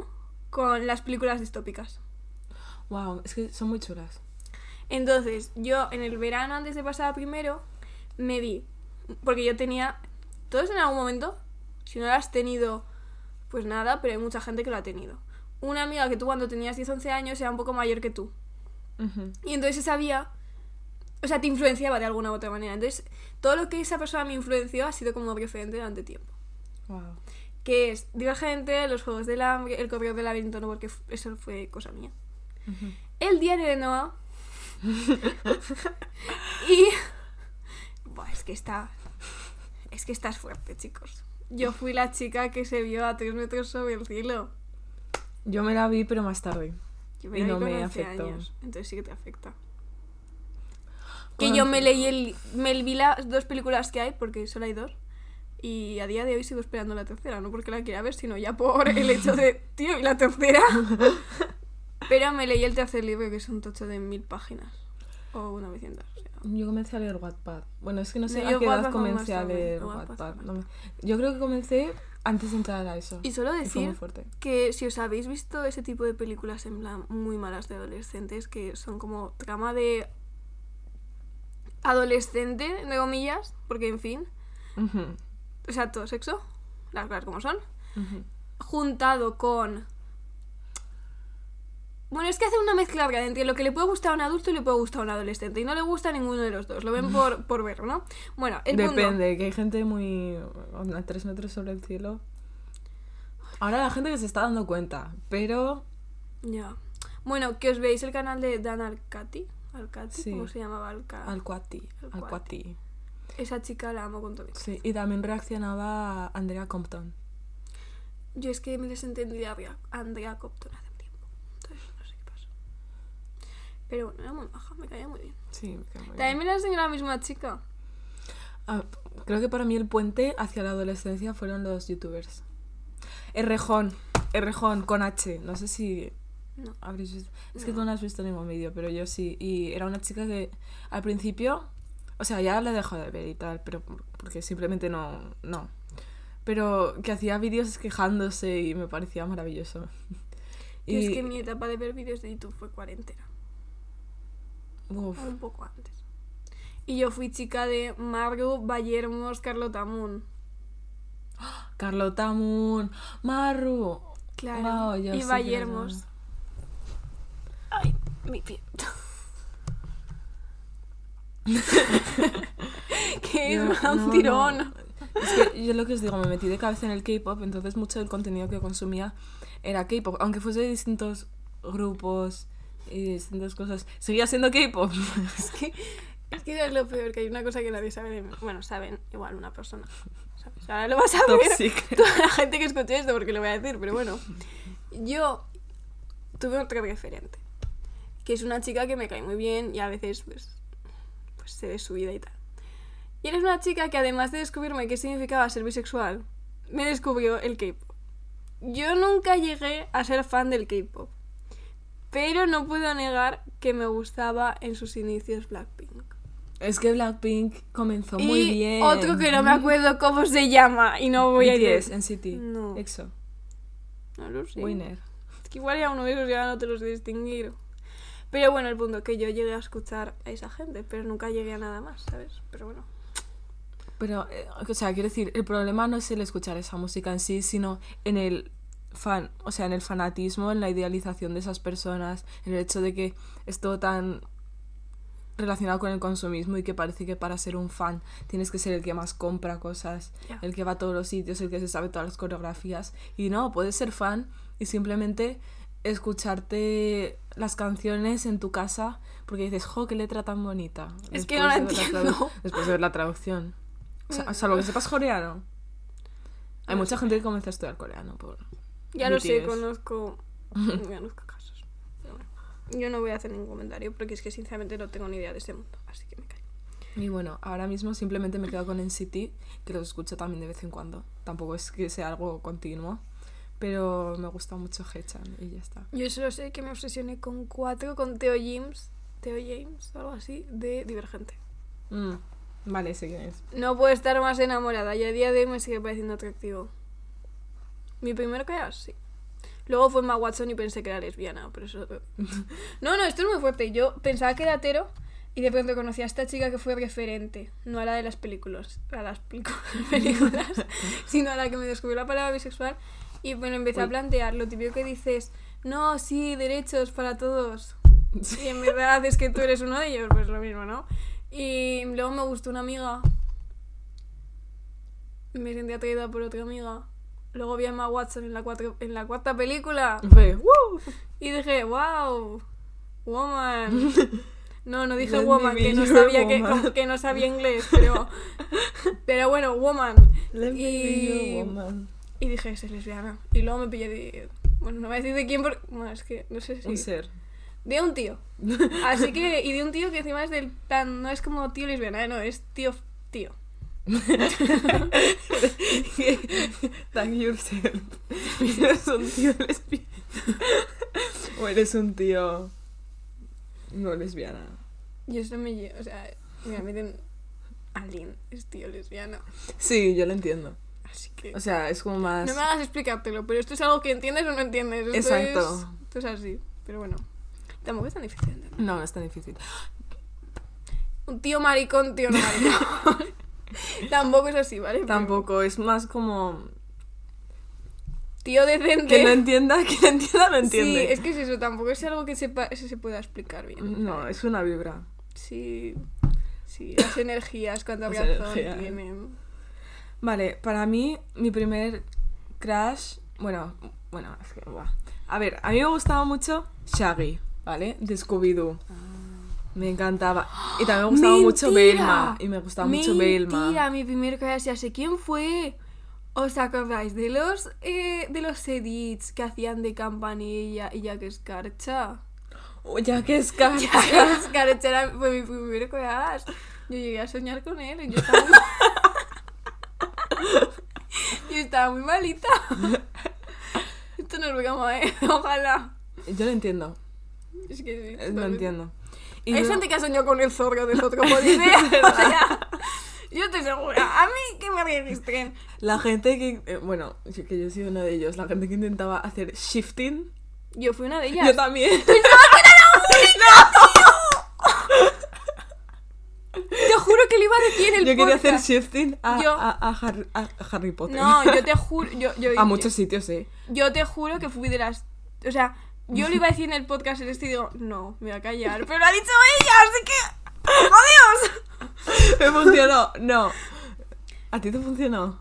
con las películas distópicas. Wow, es que son muy chulas. Entonces, yo en el verano, antes de pasar a primero, me vi. Porque yo tenía. Todos en algún momento, si no lo has tenido, pues nada, pero hay mucha gente que lo ha tenido. Una amiga que tú cuando tenías 10, 11 años era un poco mayor que tú. Y entonces se sabía, o sea, te influenciaba de alguna u otra manera. Entonces, todo lo que esa persona me influenció ha sido como referente durante tiempo. Wow. Que es Divergente, Los Juegos del Hambre, El Correo del Laberinto, no, porque eso fue cosa mía. El Diario de Noah. y... Buah, es que está... Es que estás fuerte, chicos. Yo fui la chica que se vio a tres metros sobre el cielo. Yo me la vi, pero más tarde. Yo me Y la vi no con me 11 afectó. años, entonces sí que te afecta. Que yo me leí el, me vi las dos películas que hay, porque solo hay dos. Y a día de hoy sigo esperando la tercera, no porque la quiera ver, sino ya por el hecho de, tío, ¿y la tercera? Pero me leí el tercer libro, que es un tocho de mil páginas. O 900. o sea. Yo comencé a leer Wattpad. Bueno, es que no sé No, a qué edad comencé a leer Wattpad No me- Yo creo que comencé antes de entrar a eso. Y solo decir que si os habéis visto ese tipo de películas en plan muy malas de adolescentes, que son como trama de adolescente, entre comillas, porque en fin, o sea, todo sexo, las cosas como son, juntado con... Bueno, es que hace una mezcla rara entre lo que le puede gustar a un adulto y le puede gustar a un adolescente. Y no le gusta a ninguno de los dos. Lo ven por, por ver, ¿no? Bueno, el Depende, que hay gente muy. a tres metros sobre el cielo. Ahora la gente que se está dando cuenta, pero. Ya. Bueno, que os veis el canal de Dan Alcati. Alcati, Sí. ¿cómo se llamaba? Alca... Alcuati. Alcuati. Alcuati. Esa chica la amo con todo mi corazón. Sí, y también reaccionaba Andrea Compton. Yo es que me desentendí de Andrea- hace un tiempo. Entonces no sé qué pasó. Pero bueno, era muy maja, me caía muy bien. Sí, me muy bien. También me la enseñó la misma chica. Ah, creo que para mí el puente hacia la adolescencia fueron los youtubers. Errejón, Errejón con H. No sé si No. habréis visto. Es que tú no has visto ningún vídeo, pero yo sí. Y era una chica que al principio, o sea, ya la dejado de ver y tal, pero por- porque simplemente no, no. Pero que hacía vídeos quejándose y me parecía maravilloso. Y es que mi etapa de ver vídeos de YouTube fue cuarentena. Uf, un poco antes. Y yo fui chica de Margo, Vallermos, Carlota Moon. Carlota Moon, Marru. Claro. Sí y Vallermos. Ay, mi pie. que es da un no, tirón. no. Es que yo lo que os digo, me metí de cabeza en el K-pop, entonces mucho del contenido que consumía era K-pop, aunque fuese de distintos grupos y distintas cosas. Seguía siendo K-pop. Es que, es que es lo peor, que hay una cosa que nadie sabe de mí. Bueno, saben igual una persona. ¿sabes? Ahora lo vas a ver toda la gente que escuche esto porque lo voy a decir, pero bueno. Yo tuve otro referente, que es una chica que me cae muy bien y a veces pues, pues sé de su vida y tal. Y eres una chica que además de descubrirme qué significaba ser bisexual, me descubrió el K-pop. Yo nunca llegué a ser fan del K-pop, pero no puedo negar que me gustaba en sus inicios Blackpink. Es que Blackpink comenzó muy bien. otro que no me acuerdo cómo se llama y no voy a BTS, decir. NCT, No. EXO, No lo sé. Winner. Es que igual ya uno de esos ya no te los distinguir. Pero bueno, el punto que yo llegué a escuchar a esa gente, pero nunca llegué a nada más, ¿sabes? Pero bueno. Pero, eh, o sea, quiero decir, el problema no es el escuchar esa música en sí, sino en el fan, o sea, en el fanatismo, en la idealización de esas personas, en el hecho de que es todo tan relacionado con el consumismo y que parece que para ser un fan tienes que ser el que más compra cosas, el que va a todos los sitios, el que se sabe todas las coreografías. Y no, puedes ser fan y simplemente escucharte las canciones en tu casa porque dices, jo, qué letra tan bonita. Es que no la entiendo. Después de ver la traducción. O sea, salvo que sepas coreano. Hay mucha gente que comienza a estudiar coreano por... Ya lo sé, conozco, conozco casos. Pero bueno, yo no voy a hacer ningún comentario porque es que sinceramente no tengo ni idea de ese mundo, así que me callo. Y bueno, ahora mismo simplemente me quedo con NCT, que los escucho también de vez en cuando. Tampoco es que sea algo continuo, pero me gusta mucho Hechan y ya está. Yo solo sé que me obsesioné con cuatro, con Theo James, Theo James, o algo así, de Divergente. Mm, vale, sé quién es. No puedo estar más enamorada y a día de hoy me sigue pareciendo atractivo. Mi primer crush, sí. Luego fue Emma Watson y pensé que era lesbiana, pero eso... No, no, esto es muy fuerte. Yo pensaba que era hetero y de pronto conocí a esta chica que fue referente, no a la de las películas, a las películas, sino a la que me descubrió la palabra bisexual y bueno, empecé a plantear lo típico que dices, no, sí, derechos para todos. Y en verdad es que tú eres uno de ellos, pues lo mismo, ¿no? Y luego me gustó una amiga. Me sentí atraída por otra amiga. Luego vi a Emma Watson en la, cuatro- en la cuarta película. Fue, ¡Woo! Y dije, wow, woman. No, no dije Let woman, que no, sabía que, woman. que no sabía inglés, pero, pero bueno, woman. Let Y- woman. Y dije, es lesbiana. Y luego me pillé de... Bueno, no voy a decir de quién porque... Bueno, es que no sé si... Un ser. De un tío. Así que, y de un tío que encima es del plan, no es como tío lesbiana, eh, no, es tío, tío. Thank yourself. ¿Eres un tío lesbiana? ¿O eres un tío no lesbiana? Y eso me lle- o sea, me meten alguien, es tío lesbiana. Sí, yo lo entiendo. Así que... O sea, es como más... No me hagas explicártelo, pero esto es algo que entiendes o no entiendes. Esto Exacto. Es, esto es así, pero bueno. Tampoco es tan difícil. No, no es tan difícil. Un tío maricón, tío no maricón. Tampoco es así, ¿vale? Tampoco, es más como... Tío decente. Que no entienda, que no entienda, no entiende. Sí, es que es eso, tampoco es algo que sepa, se, se pueda explicar bien. No, es una vibra. Sí, sí, las energías, cuánta Las razón tienen. Vale, para mí, mi primer crush... Bueno, bueno, es que... buah. A ver, a mí me gustaba mucho Shaggy, ¿vale? De Scooby-Doo. Me encantaba. Y también me gustaba mucho. Belma. Y me gustaba mucho Belma. Mi primer crush ya sé quién fue. ¿Os acordáis de los eh, de los edits que hacían de Campanilla y Jack Escarcha? Oh, ya que es cara. Jack Escarcha era- fue mi primer crush. Yo llegué a soñar con él y yo estaba muy... yo estaba muy malita. Esto no es broma, ¿eh? Ojalá. Yo lo entiendo. Es que sí. eh, Lo entiendo. Y Hay luego- gente que ha soñado con el zorro del otro policía. o sea, yo estoy segura. A mí que me registren. La gente que... eh, bueno, que yo soy uno de ellos. La gente que intentaba hacer shifting. Yo fui una de ellas. Yo también. Te juro que le iba a decir el Yo quería hacer podcast. shifting a, Yo- a, a Harry, a Harry Potter. No, yo te juro. Yo, yo, A muchos sitios, sí. Yo te juro que fui de las. O sea, yo lo iba a decir en el podcast en este y digo, no, me voy a callar. Pero lo ha dicho ella, así que. ¡Oh, Dios! Me funcionó. No. ¿A ti te funcionó?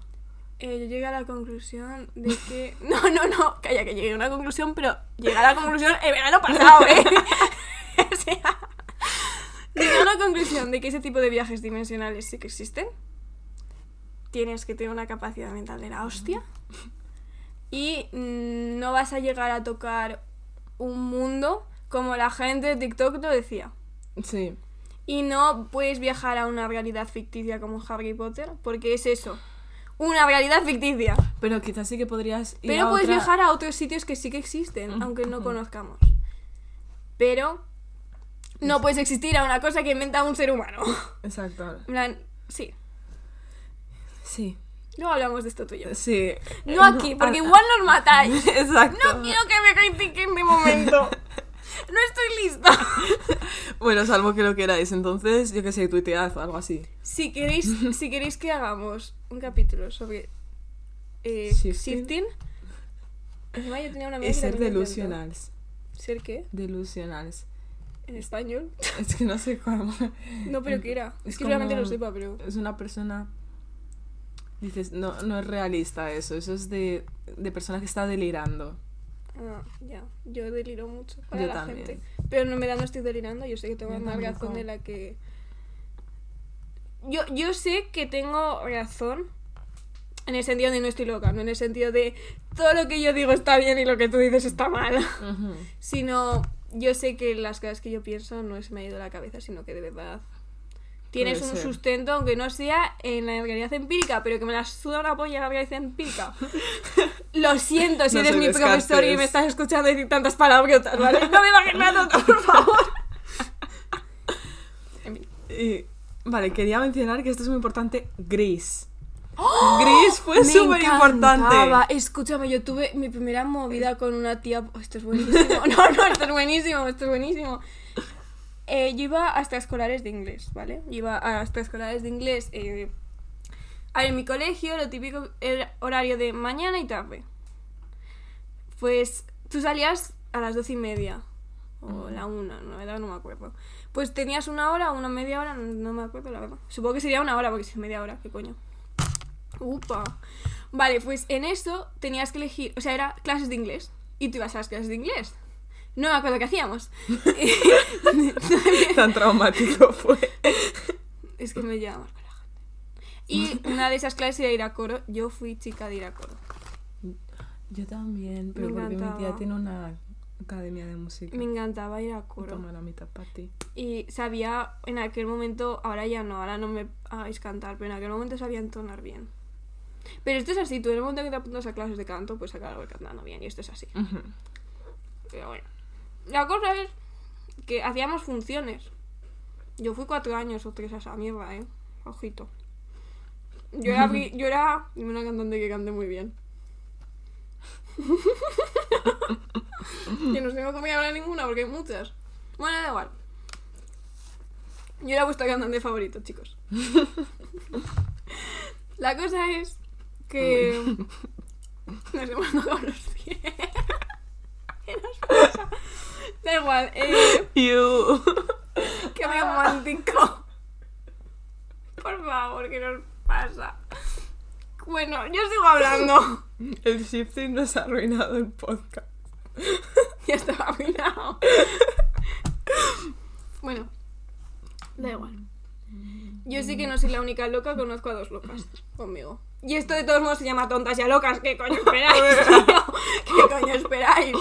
Eh, yo llegué a la conclusión de que. No, no, no, calla, que llegué a una conclusión, pero llegué a la conclusión el verano pasado, ¿eh? o sea. Llegué a la conclusión de que ese tipo de viajes dimensionales sí que existen. Tienes que tener una capacidad mental de la hostia. Y mm, no vas a llegar a tocar un mundo como la gente de TikTok lo decía. Sí. Y no puedes viajar a una realidad ficticia como Harry Potter, porque es eso. Una realidad ficticia. Pero quizás sí que podrías ir Pero a puedes otra- viajar a otros sitios que sí que existen, aunque no conozcamos. Pero no puedes existir a una cosa que inventa un ser humano. Exacto. Plan, sí. Sí. Luego hablamos de esto tú y yo. Sí. No aquí, porque ah, igual nos matáis. Exacto. No quiero que me critiquen de momento. No estoy lista. Bueno, salvo que lo queráis. Entonces, yo que sé, tuitead o algo así. Si queréis, si queréis que hagamos un capítulo sobre eh, Shifting. Encima yo tenía una amiga que ser delusionals. ¿Ser qué? Delusionals. ¿En español? Es que no sé cómo. No, pero ¿qué era? Es, Es que realmente lo sepa, pero... Es una persona. Dices, no, no es realista eso. Eso es de, de persona que está delirando. Ah, ya. Yo deliro mucho para Yo la también. gente. Pero no me da, no estoy delirando. Yo sé que tengo Yo más razón de la que... Yo, yo sé que tengo razón en el sentido de no estoy loca, no en el sentido de todo lo que yo digo está bien y lo que tú dices está mal. Sino yo sé que las cosas que yo pienso no se me ha ido la cabeza, sino que de verdad tienes Puede un ser. sustento, aunque no sea en la realidad empírica, pero que me la suda una polla la realidad empírica. Lo siento si No eres mi profesor y descartes. me estás escuchando decir tantas palabrotas, ¿vale? No me bajes la nota, por favor. En fin. Y, vale, quería mencionar que esto es muy importante. Gris. Gris fue súper importante. Escúchame, yo tuve mi primera movida con una tía. oh, esto es buenísimo. No, no, esto es buenísimo, esto es buenísimo. Eh, yo iba a extraescolares de inglés, ¿vale? Yo iba a extraescolares de inglés. Eh, a ver, en mi colegio lo típico era horario de mañana y tarde. Pues tú salías a las doce y media. O la una, la verdad no me acuerdo. Pues tenías una hora o una media hora, no, no me acuerdo la verdad. Supongo que sería una hora porque si es media hora, ¿qué coño? Upa. Vale, pues en eso tenías que elegir, o sea, era clases de inglés. Y tú ibas a las clases de inglés. No me acuerdo qué hacíamos. Tan traumático fue. es que me llama más con la gente. Y una de esas clases era ir a coro. Yo fui chica de ir a coro. Yo también, pero Me porque mi tía tiene una academia de música. Me encantaba ir a coro. Toma la mitad para ti. Y sabía en aquel momento, ahora ya no, ahora no me hagáis cantar, pero en aquel momento sabía entonar bien. Pero esto es así, tú en el momento que te apuntas a clases de canto, pues acabar cantando bien, y esto es así. Pero bueno. La cosa es que hacíamos funciones. Yo fui cuatro años o tres a esa mierda, eh. Ojito. Yo era, yo era una cantante que cante muy bien. que no tengo comida ahora ninguna porque hay muchas. Bueno, da igual. Yo era vuestro cantante favorito, chicos. La cosa es que nos hemos tocado los pies. ¿Qué nos pasa? Da igual, eh, You. qué romántico. Por favor, ¿qué nos pasa? Bueno, yo sigo hablando. El shifting nos ha arruinado el podcast. Ya estaba arruinado. Bueno, da igual. Yo sí que no soy la única loca, conozco a dos locas conmigo. Y esto de todos modos se llama tontas ya locas. ¿Qué coño esperáis? tío? ¿Qué coño esperáis?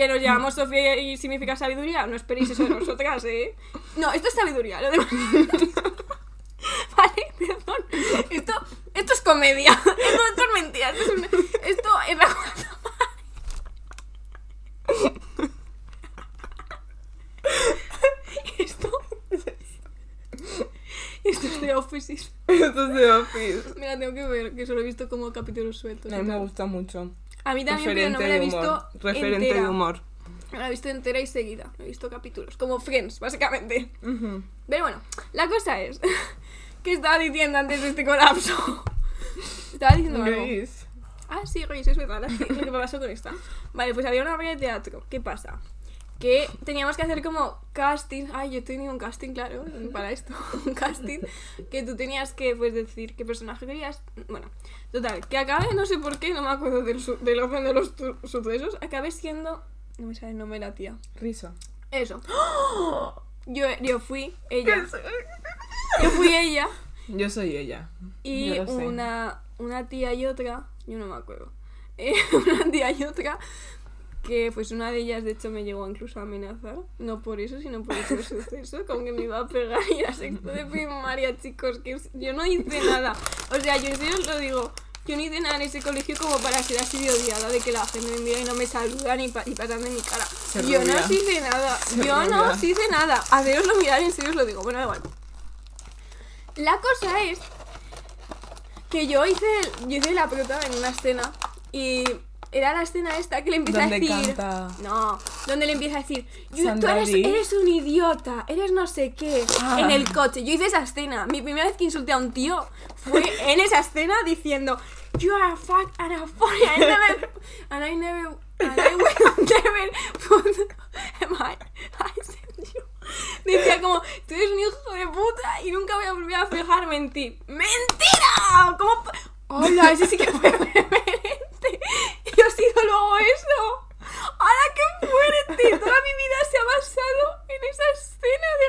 ¿Que nos llamamos Sofía y significa sabiduría? No esperéis eso de nosotras, ¿eh? No, esto es sabiduría, lo demás. Vale, perdón. Esto, esto es comedia. Esto, esto es mentira. Esto es, un- esto es la Esto. Esto es de Office. Esto es de Office. Mira, tengo que ver, que solo he visto como capítulos sueltos. A mí me gusta mucho. A mí también, pero no me la he visto. Referente entera. de humor. Me la he visto entera y seguida. He visto capítulos. Como Friends, básicamente. Pero bueno, la cosa es que estaba diciendo antes de este colapso. Estaba diciendo algo. Ah, sí, Grace, es verdad, lo que me pasó con esta. Vale, pues había una obra de teatro. ¿Qué pasa? Que teníamos que hacer como casting. Ay, yo tenido un casting, claro, para esto. Un casting que tú tenías que pues decir qué personaje querías. Bueno, total, que acabe, no sé por qué, no me acuerdo del, del orden de los sucesos. Acabé siendo. No me sale el nombre de la tía. Riso. Eso. Yo, yo fui ella. Yo fui ella. Yo soy ella. Y una, una tía y otra, yo no me acuerdo, eh, una tía y otra, que pues una de ellas de hecho me llegó incluso a amenazar, no por eso, sino por otro suceso, como que me iba a pegar y era sexto de primaria, chicos, que yo no hice nada, o sea, yo en serio os lo digo, yo no hice nada en ese colegio como para ser así de odiada, de que la gente me mira y no me saluda ni, pa- y pasan de mi cara. Se yo rubia. no os hice nada, Se yo no os hice nada, haceroslo mirar y en serio os lo digo, bueno, da igual. La cosa es que yo hice, yo hice la prota en una escena y era la escena esta que le empieza a decir canta- no donde le empieza a decir "Yo- tú eres, un idiota eres no sé qué Ah. en el coche yo hice esa escena mi primera vez que insulté a un tío fue en esa escena diciendo you are a fuck and a I never and I never and I will never put you Decía como, tú eres un hijo de puta y nunca voy a volver a fijarme en ti. ¡Mentira! ¿Cómo? ¡Hola! Ese sí que fue reverente. Y os sido luego eso. ¡Hala, qué fuerte! Toda mi vida se ha basado en esa escena de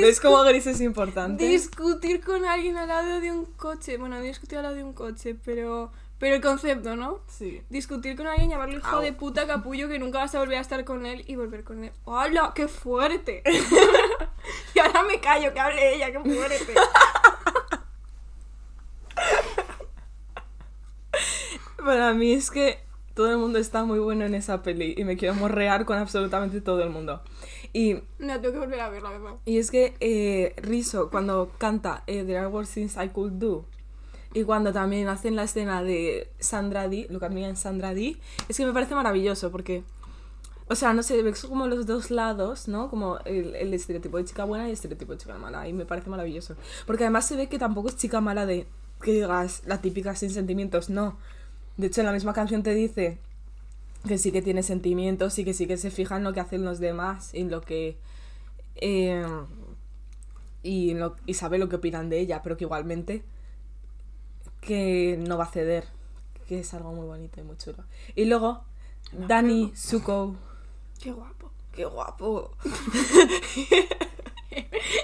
reír. ¿Ves cómo Gris es importante? Discutir con alguien al lado de un coche. Bueno, no discutir al lado de un coche, pero... Pero el concepto, ¿no? Sí. Discutir con alguien, llamarle hijo Au. de puta capullo que nunca vas a volver a estar con él y volver con él. ¡Hala! ¡Qué fuerte! y ahora me callo, que hable ella, qué fuerte. Para mí es que todo el mundo está muy bueno en esa peli y me quiero morrear con absolutamente todo el mundo. Y, No, tengo que volver a ver, la verdad. y es que eh, Rizzo, cuando canta eh, There are worse things I could do, y cuando también hacen la escena de Sandra Dee, at me and Sandra Dee, es que me parece maravilloso porque, o sea, no sé, ves como los dos lados, ¿no? Como el, el estereotipo de chica buena y el estereotipo de chica mala, y me parece maravilloso. Porque además se ve que tampoco es chica mala de que digas la típica sin sentimientos, no. De hecho, en la misma canción te dice que sí que tiene sentimientos y que sí que se fija en lo que hacen los demás y en lo que. eh, y, en lo- y sabe lo que opinan de ella, pero que igualmente que no va a ceder, que es algo muy bonito y muy chulo. Y luego, Dani Suko, Qué guapo. qué guapo.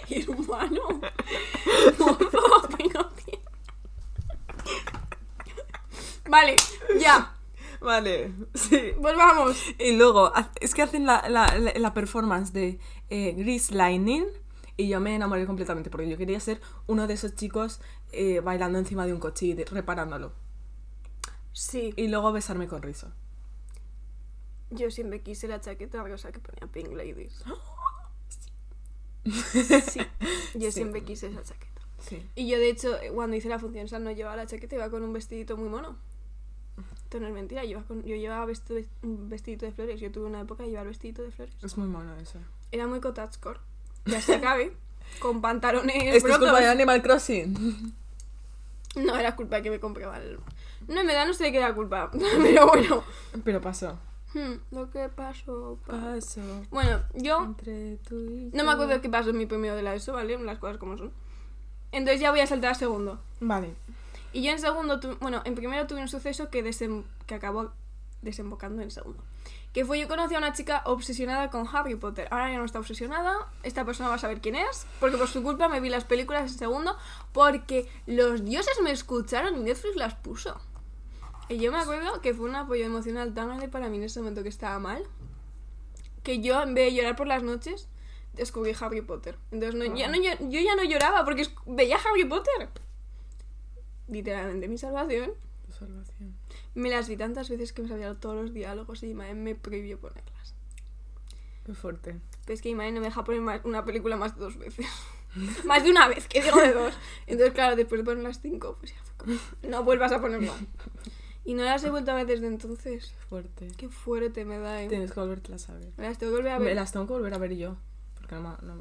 Y humano. Tengo. Vale, ya. Vale, sí. Volvamos. Y luego, es que hacen la, la, la- performance de eh, Grease Lightning y yo me enamoré completamente porque yo quería ser uno de esos chicos eh, bailando encima de un coche y de- reparándolo. Sí. Y luego besarme con Rizzo. Yo siempre quise la chaqueta rosa que ponía Pink Ladies. Sí. Yo Sí. siempre quise esa chaqueta. Sí. Y yo, de hecho, eh, cuando hice la función sal no llevaba la chaqueta, iba con un vestidito muy mono. Esto no es mentira, yo, yo llevaba vestido, un vestidito de flores. Yo tuve una época de llevar vestidito de flores. Es muy mono eso. Era muy cottagecore. ya se acabe. Con pantalones Esto es culpa de Animal Crossing. No, era culpa de que me compraba el... No, en verdad no sé de qué era culpa. Pero bueno. Pero pasó. Hmm, lo que pasó... pa- Pasó. Bueno, yo Entre tú y no me acuerdo qué pasó en mi primero de la ESO, ¿vale? Las cosas como son. Entonces ya voy a saltar a segundo. Vale. Y yo en segundo, tu- bueno, en primero tuve un suceso que, desem- que acabó desembocando en segundo. Que fue yo conocí a una chica obsesionada con Harry Potter. Ahora ya no está obsesionada. Esta persona va a saber quién es. Porque por su culpa me vi las películas en segundo. Porque los dioses me escucharon y Netflix las puso. Y yo me acuerdo que fue un apoyo emocional tan grande para mí en ese momento que estaba mal. Que yo, en vez de llorar por las noches, descubrí Harry Potter. Entonces no, ya no, llo- yo ya no lloraba porque veía Harry Potter. Literalmente mi salvación. Tu salvación. Me las vi tantas veces que me sabía todos los diálogos y madre me prohibió ponerlas. Muy fuerte. Pero es que madre no me deja poner más- una película más de dos veces. más de una vez, que digo de dos. Entonces, claro, después de poner las cinco, pues ya fue como, no vuelvas a ponerla. Y no las he vuelto a ver desde entonces. Fuerte. Qué fuerte me da, eh. Tienes que volvértelas a ver. Me las tengo que volver a ver. Me las tengo que volver a ver yo. Porque no me. No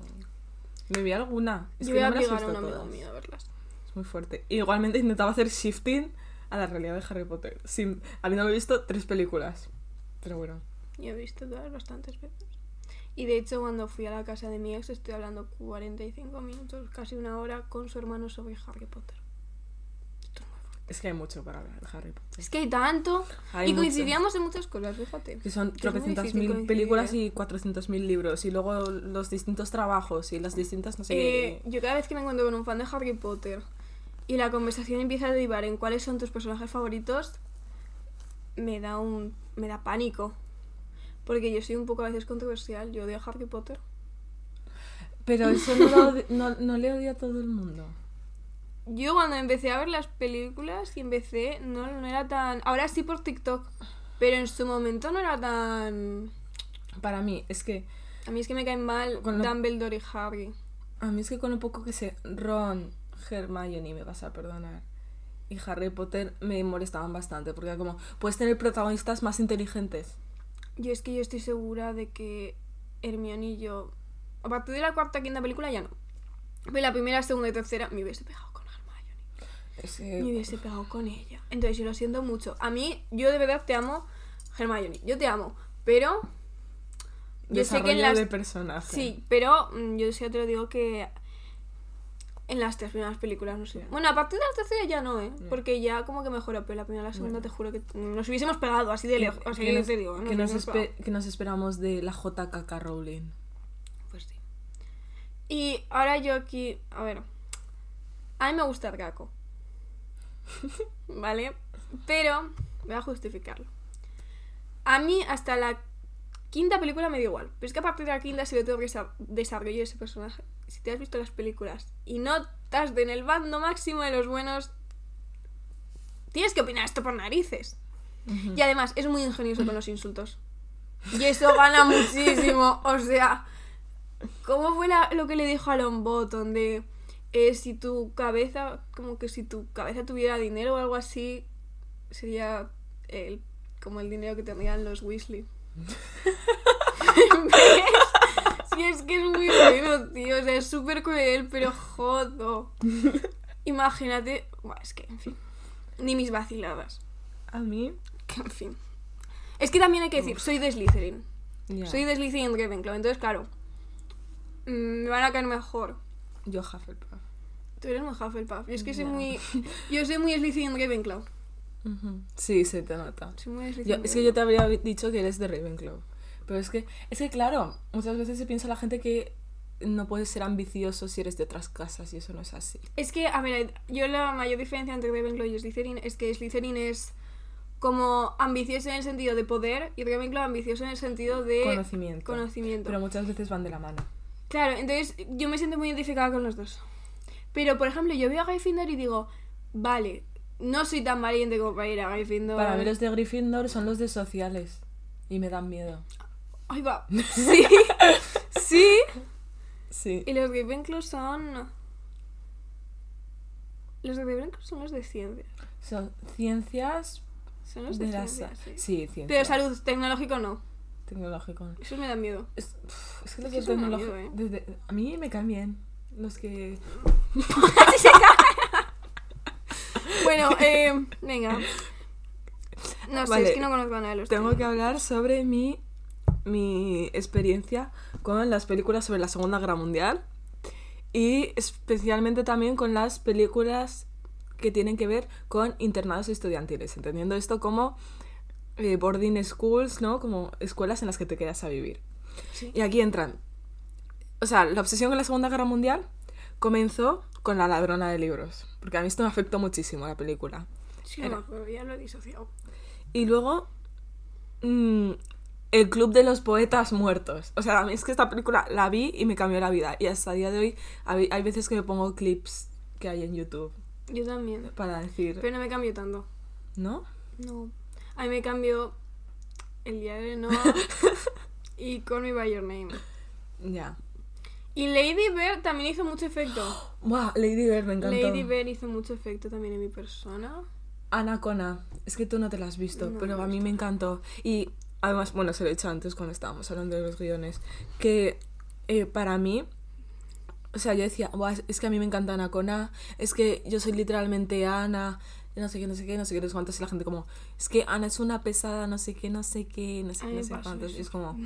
me... vi alguna. Es Yo que voy a no he obligar a un amigo mío a verlas. Muy fuerte. Igualmente intentaba hacer shifting a la realidad de Harry Potter. Sin, habiéndome visto tres películas. Pero bueno. Yo he visto todas bastantes veces. Y de hecho, cuando fui a la casa de mi ex, estoy hablando 45 minutos, casi una hora, con su hermano sobre Harry Potter. Esto es muy fuerte. Es que hay mucho para hablar de Harry Potter. Es que hay tanto. Hay y mucho. coincidíamos en muchas cosas, fíjate. Que son Que es muy tropecientas difícil mil coincidir, películas ¿eh? y 400.000 libros. Y luego los distintos trabajos y las distintas, no sé Eh, yo cada vez que me encuentro con un fan de Harry Potter y la conversación empieza a derivar en cuáles son tus personajes favoritos, me da un. me da pánico. Porque yo soy un poco a veces controversial, yo odio a Harry Potter. Pero eso no, lo odi- no, no le odia a todo el mundo. Yo cuando empecé a ver las películas y empecé, no, no era tan... Ahora sí por TikTok, pero en su momento no era tan... Para mí, es que. A mí es que me caen mal Con lo- Dumbledore y Harry. A mí es que con lo poco que sé, Ron, Hermione, me vas a perdonar. Y Harry Potter me molestaban bastante. Porque era como, puedes tener protagonistas más inteligentes. Yo es que yo estoy segura de que Hermione y yo... A partir de la cuarta quinta película ya no. Pero la primera, segunda y tercera me hubiese pegado con Hermione. Es Me hubiese pegado con ella. Entonces yo lo siento mucho. A mí, yo de verdad te amo, Hermione. Yo te amo. Pero... Yo sé que en las... de personaje. Sí, pero mm, yo sí te lo digo que en las tres primeras películas no sé. Bueno, a partir de la tercera ya no, ¿eh? Porque ya como que mejoró, pero la primera y la segunda Bueno. te juro que nos hubiésemos pegado así de ¿Qué- lejos. Así qué que nos, te digo, ¿eh? nos pegado. qué nos esperamos de la JKK Rowling? Pues sí. Y ahora yo aquí, a ver. A mí me gusta el Draco. ¿Vale? Pero voy a justificarlo. A mí hasta la quinta película me dio igual. Pero es que a partir de la quinta se ve todo desa- desarrollo de ese personaje. Si te has visto las películas y no estás en el bando máximo de los buenos, tienes que opinar esto por narices. Y además es muy ingenioso con los insultos. Y eso gana muchísimo. O sea, ¿cómo fue la- lo que le dijo a Longbottom de eh, si tu cabeza, como que si tu cabeza tuviera dinero o algo así, sería el, como el dinero que tendrían los Weasley? Sí, es que es muy bueno, tío. O sea, es súper cruel, pero jodo. Imagínate. Buah, es que, en fin. Ni mis vaciladas. A mí, Que, en fin. Es que también hay que decir, soy de Slytherin. ya. Soy de Slytherin Ravenclaw, entonces claro. mm, Me van a caer mejor. Yo Hufflepuff. Tú eres muy Hufflepuff. Yo es que soy muy. Yo soy muy Slytherin Ravenclaw. Ujú. Sí, se te nota. Soy muy Yo- Slytherin. es que yo te habría dicho que eres de Ravenclaw. Pero es que, es que claro, muchas veces se piensa la gente que no puedes ser ambicioso si eres de otras casas y eso no es así. Es que, a ver, yo la mayor diferencia entre Ravenclaw y Slytherin es que Slytherin es como ambicioso en el sentido de poder y Ravenclaw ambicioso en el sentido de Conocimiento. conocimiento. Pero muchas veces van de la mano. Claro, entonces yo me siento muy identificada con los dos. Pero, por ejemplo, yo veo a Gryffindor y digo, vale, no soy tan valiente como para ir a Gryffindor. Para mí los de Gryffindor son los de sociales. Y me dan miedo. Ahí va. Sí. sí. Sí. Y los Ravenclaw son... Los de Ravenclaw son los de ciencias. Son ciencias Son los de, de ciencias, sa- sí. Sí, ciencias. Pero salud tecnológico no. tecnológico. Eso me da miedo. Es, es que los que me da tecnológico. ¿eh? desde- a mí me caen bien. Los que. Bueno, eh, venga. No sé, es que no conozco a nada de los Tengo que hablar sobre mi, mi experiencia con las películas sobre la Segunda Guerra Mundial. Y especialmente también con las películas que tienen que ver con internados estudiantiles. Entendiendo esto como eh, boarding schools, ¿no? Como escuelas en las que te quedas a vivir. Sí. Y aquí entran. O sea, la obsesión con la Segunda Guerra Mundial comenzó con La ladrona de libros. Porque a mí esto me afectó muchísimo la película. Sí, Era- acuerdo, ya lo he disociado. Y luego. mm, el Club de los Poetas Muertos. O sea, a mí es que esta película la vi y me cambió la vida. Y hasta el día de hoy hay, veces que me pongo clips que hay en YouTube Yo también. para decir. Pero no me cambio tanto. ¿No? No. A mí me cambió el diario de Noah y Call Me By Your Name. Ya. Y Lady Bird también hizo mucho efecto. Buah, Lady Bird me encantó. Lady Bird hizo mucho efecto también en mi persona. Anacona. Es que tú no te la has visto, No, pero no a mí me encantó. Y además, bueno, se lo he dicho antes cuando estábamos hablando de los guiones, que eh, para mí, o sea, yo decía, "Buah, es- que a mí me encanta Anacona, es que yo soy literalmente Ana, no sé qué, no sé qué, no sé qué, no sé cuántos, y la gente como, es que Ana es una pesada, no sé qué, no sé qué, no sé qué, no sé cuántos. Y es como,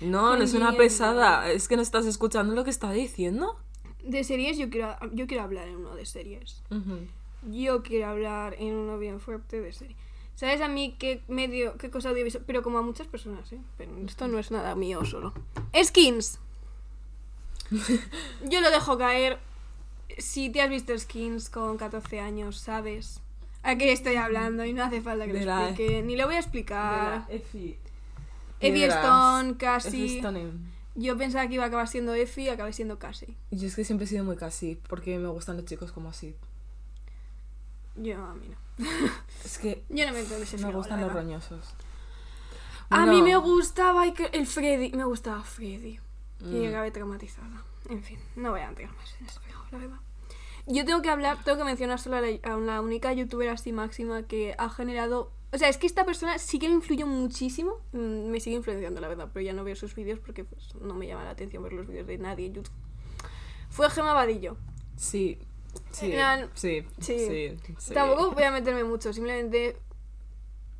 no, no es una pesada, es que no estás escuchando lo que está diciendo. De series yo quiero, yo quiero hablar en uno de series. Ujú. Yo quiero hablar en uno bien fuerte de serie. ¿Sabes a mí qué medio, qué cosa audiovisual? Pero como a muchas personas, ¿eh? Pero esto no es nada mío solo. Skins. Yo lo dejo caer. Si te has visto Skins con 14 años, sabes a qué estoy hablando y no hace falta que De lo explique. Ni lo voy a explicar. Effie. Effie. Stone, Effie Cassie. Stone. Yo pensaba que iba a acabar siendo Effie y acabé siendo Cassie. Yo es que siempre he sido muy casi, porque me gustan los chicos como así. Yo a mí no. Es que Yo no me entiendo ese me fregado, gustan los roñosos. A mí me gustaba el Freddy. Me gustaba Freddy. Y Mm. acabé traumatizada. En fin, no voy a entrar más en fregado, la verdad. Yo tengo que hablar, tengo que mencionar solo a la, a la única youtuber así máxima que ha generado. O sea, es que esta persona sí que me influyó muchísimo. Mm, Me sigue influenciando, la verdad, pero ya no veo sus vídeos porque pues, no me llama la atención ver los vídeos de nadie en YouTube. Fue Gemma Vadillo. Sí, sí, sí, sí. Tampoco voy a meterme mucho, simplemente.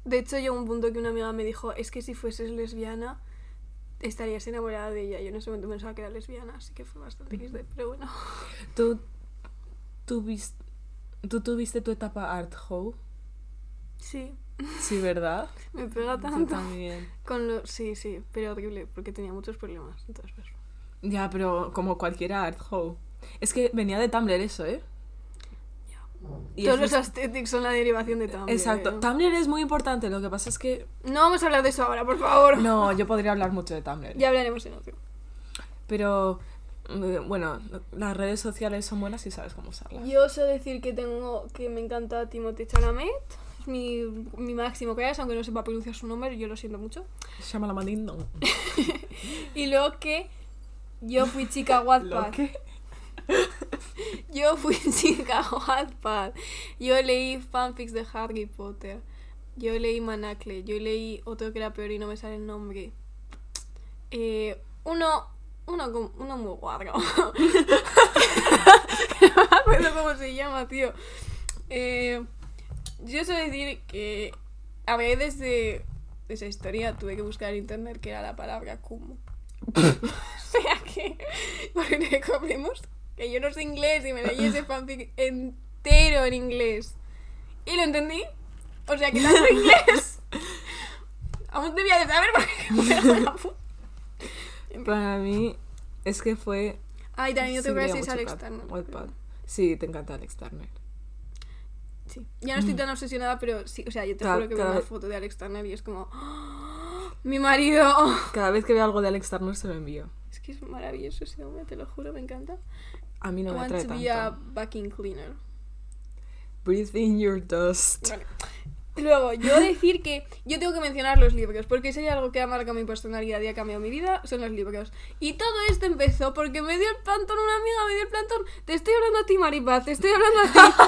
De hecho, llegó un punto que una amiga me dijo: Es que si fueses lesbiana, estarías enamorada de ella. Yo en ese momento pensaba que era lesbiana, así que fue bastante XD, pero bueno. ¿Tú, vis- ¿Tú tuviste tu etapa art hoe? Sí, Sí, ¿verdad? me pega Yo tanto. también. Con lo... Sí, sí, pero horrible, porque tenía muchos problemas. Entonces, pues, Ya, pero como cualquiera art hoe. Es que venía de Tumblr eso, ¿eh? Y Todos los es- aesthetics son la derivación de Tumblr. Exacto. ¿eh? Tumblr es muy importante, lo que pasa es que... No vamos a hablar de eso ahora, por favor. No, yo podría hablar mucho de Tumblr. Ya hablaremos en otro. Pero, mm, bueno, las redes sociales son buenas y sabes cómo usarlas. Yo sé decir que tengo que me encanta Timothée Chalamet. Es mi, mi máximo que es, aunque no sepa pronunciar su nombre, yo lo siento mucho. Llama la manino. Y luego que yo fui chica Wattpad. Yo fui chica Wattpad. Yo leí fanfics de Harry Potter. Yo leí Manacle. Yo leí otro que era peor y no me sale el nombre. Eh, uno, uno, uno muy guarro. no me acuerdo cómo se llama, tío. Eh, yo sé decir que a veces de esa historia tuve que buscar en internet que era la palabra Kumo. o sea que, porque recordemos que yo no sé inglés y me leí ese fanfic entero en inglés. Y lo entendí. O sea que tanto inglés. Aún debía de saber porque Para mí es que fue... Ay, también yo tengo que leía decir Alex Turner. Wattpad. Sí, te encanta Alex Turner. Sí. Ya no estoy tan obsesionada, pero sí, o sea, yo te Cada- juro que veo una foto de Alex Turner y es como. ¡Ah! ¡Mi marido! Cada vez que veo algo de Alex Turner se lo envío. Es que es maravilloso ese hombre, te lo juro, me encanta. A mí no I me want atrae to be a tanto. vacuum cleaner. Breathe in your dust. Vale. Luego, yo decir que yo tengo que mencionar los libros, porque si hay algo que ha marcado mi personalidad y ha cambiado mi vida, son los libros. Y todo esto empezó porque me dio el plantón una amiga, me dio el plantón. Te estoy hablando a ti, Maripaz, te estoy hablando a ti.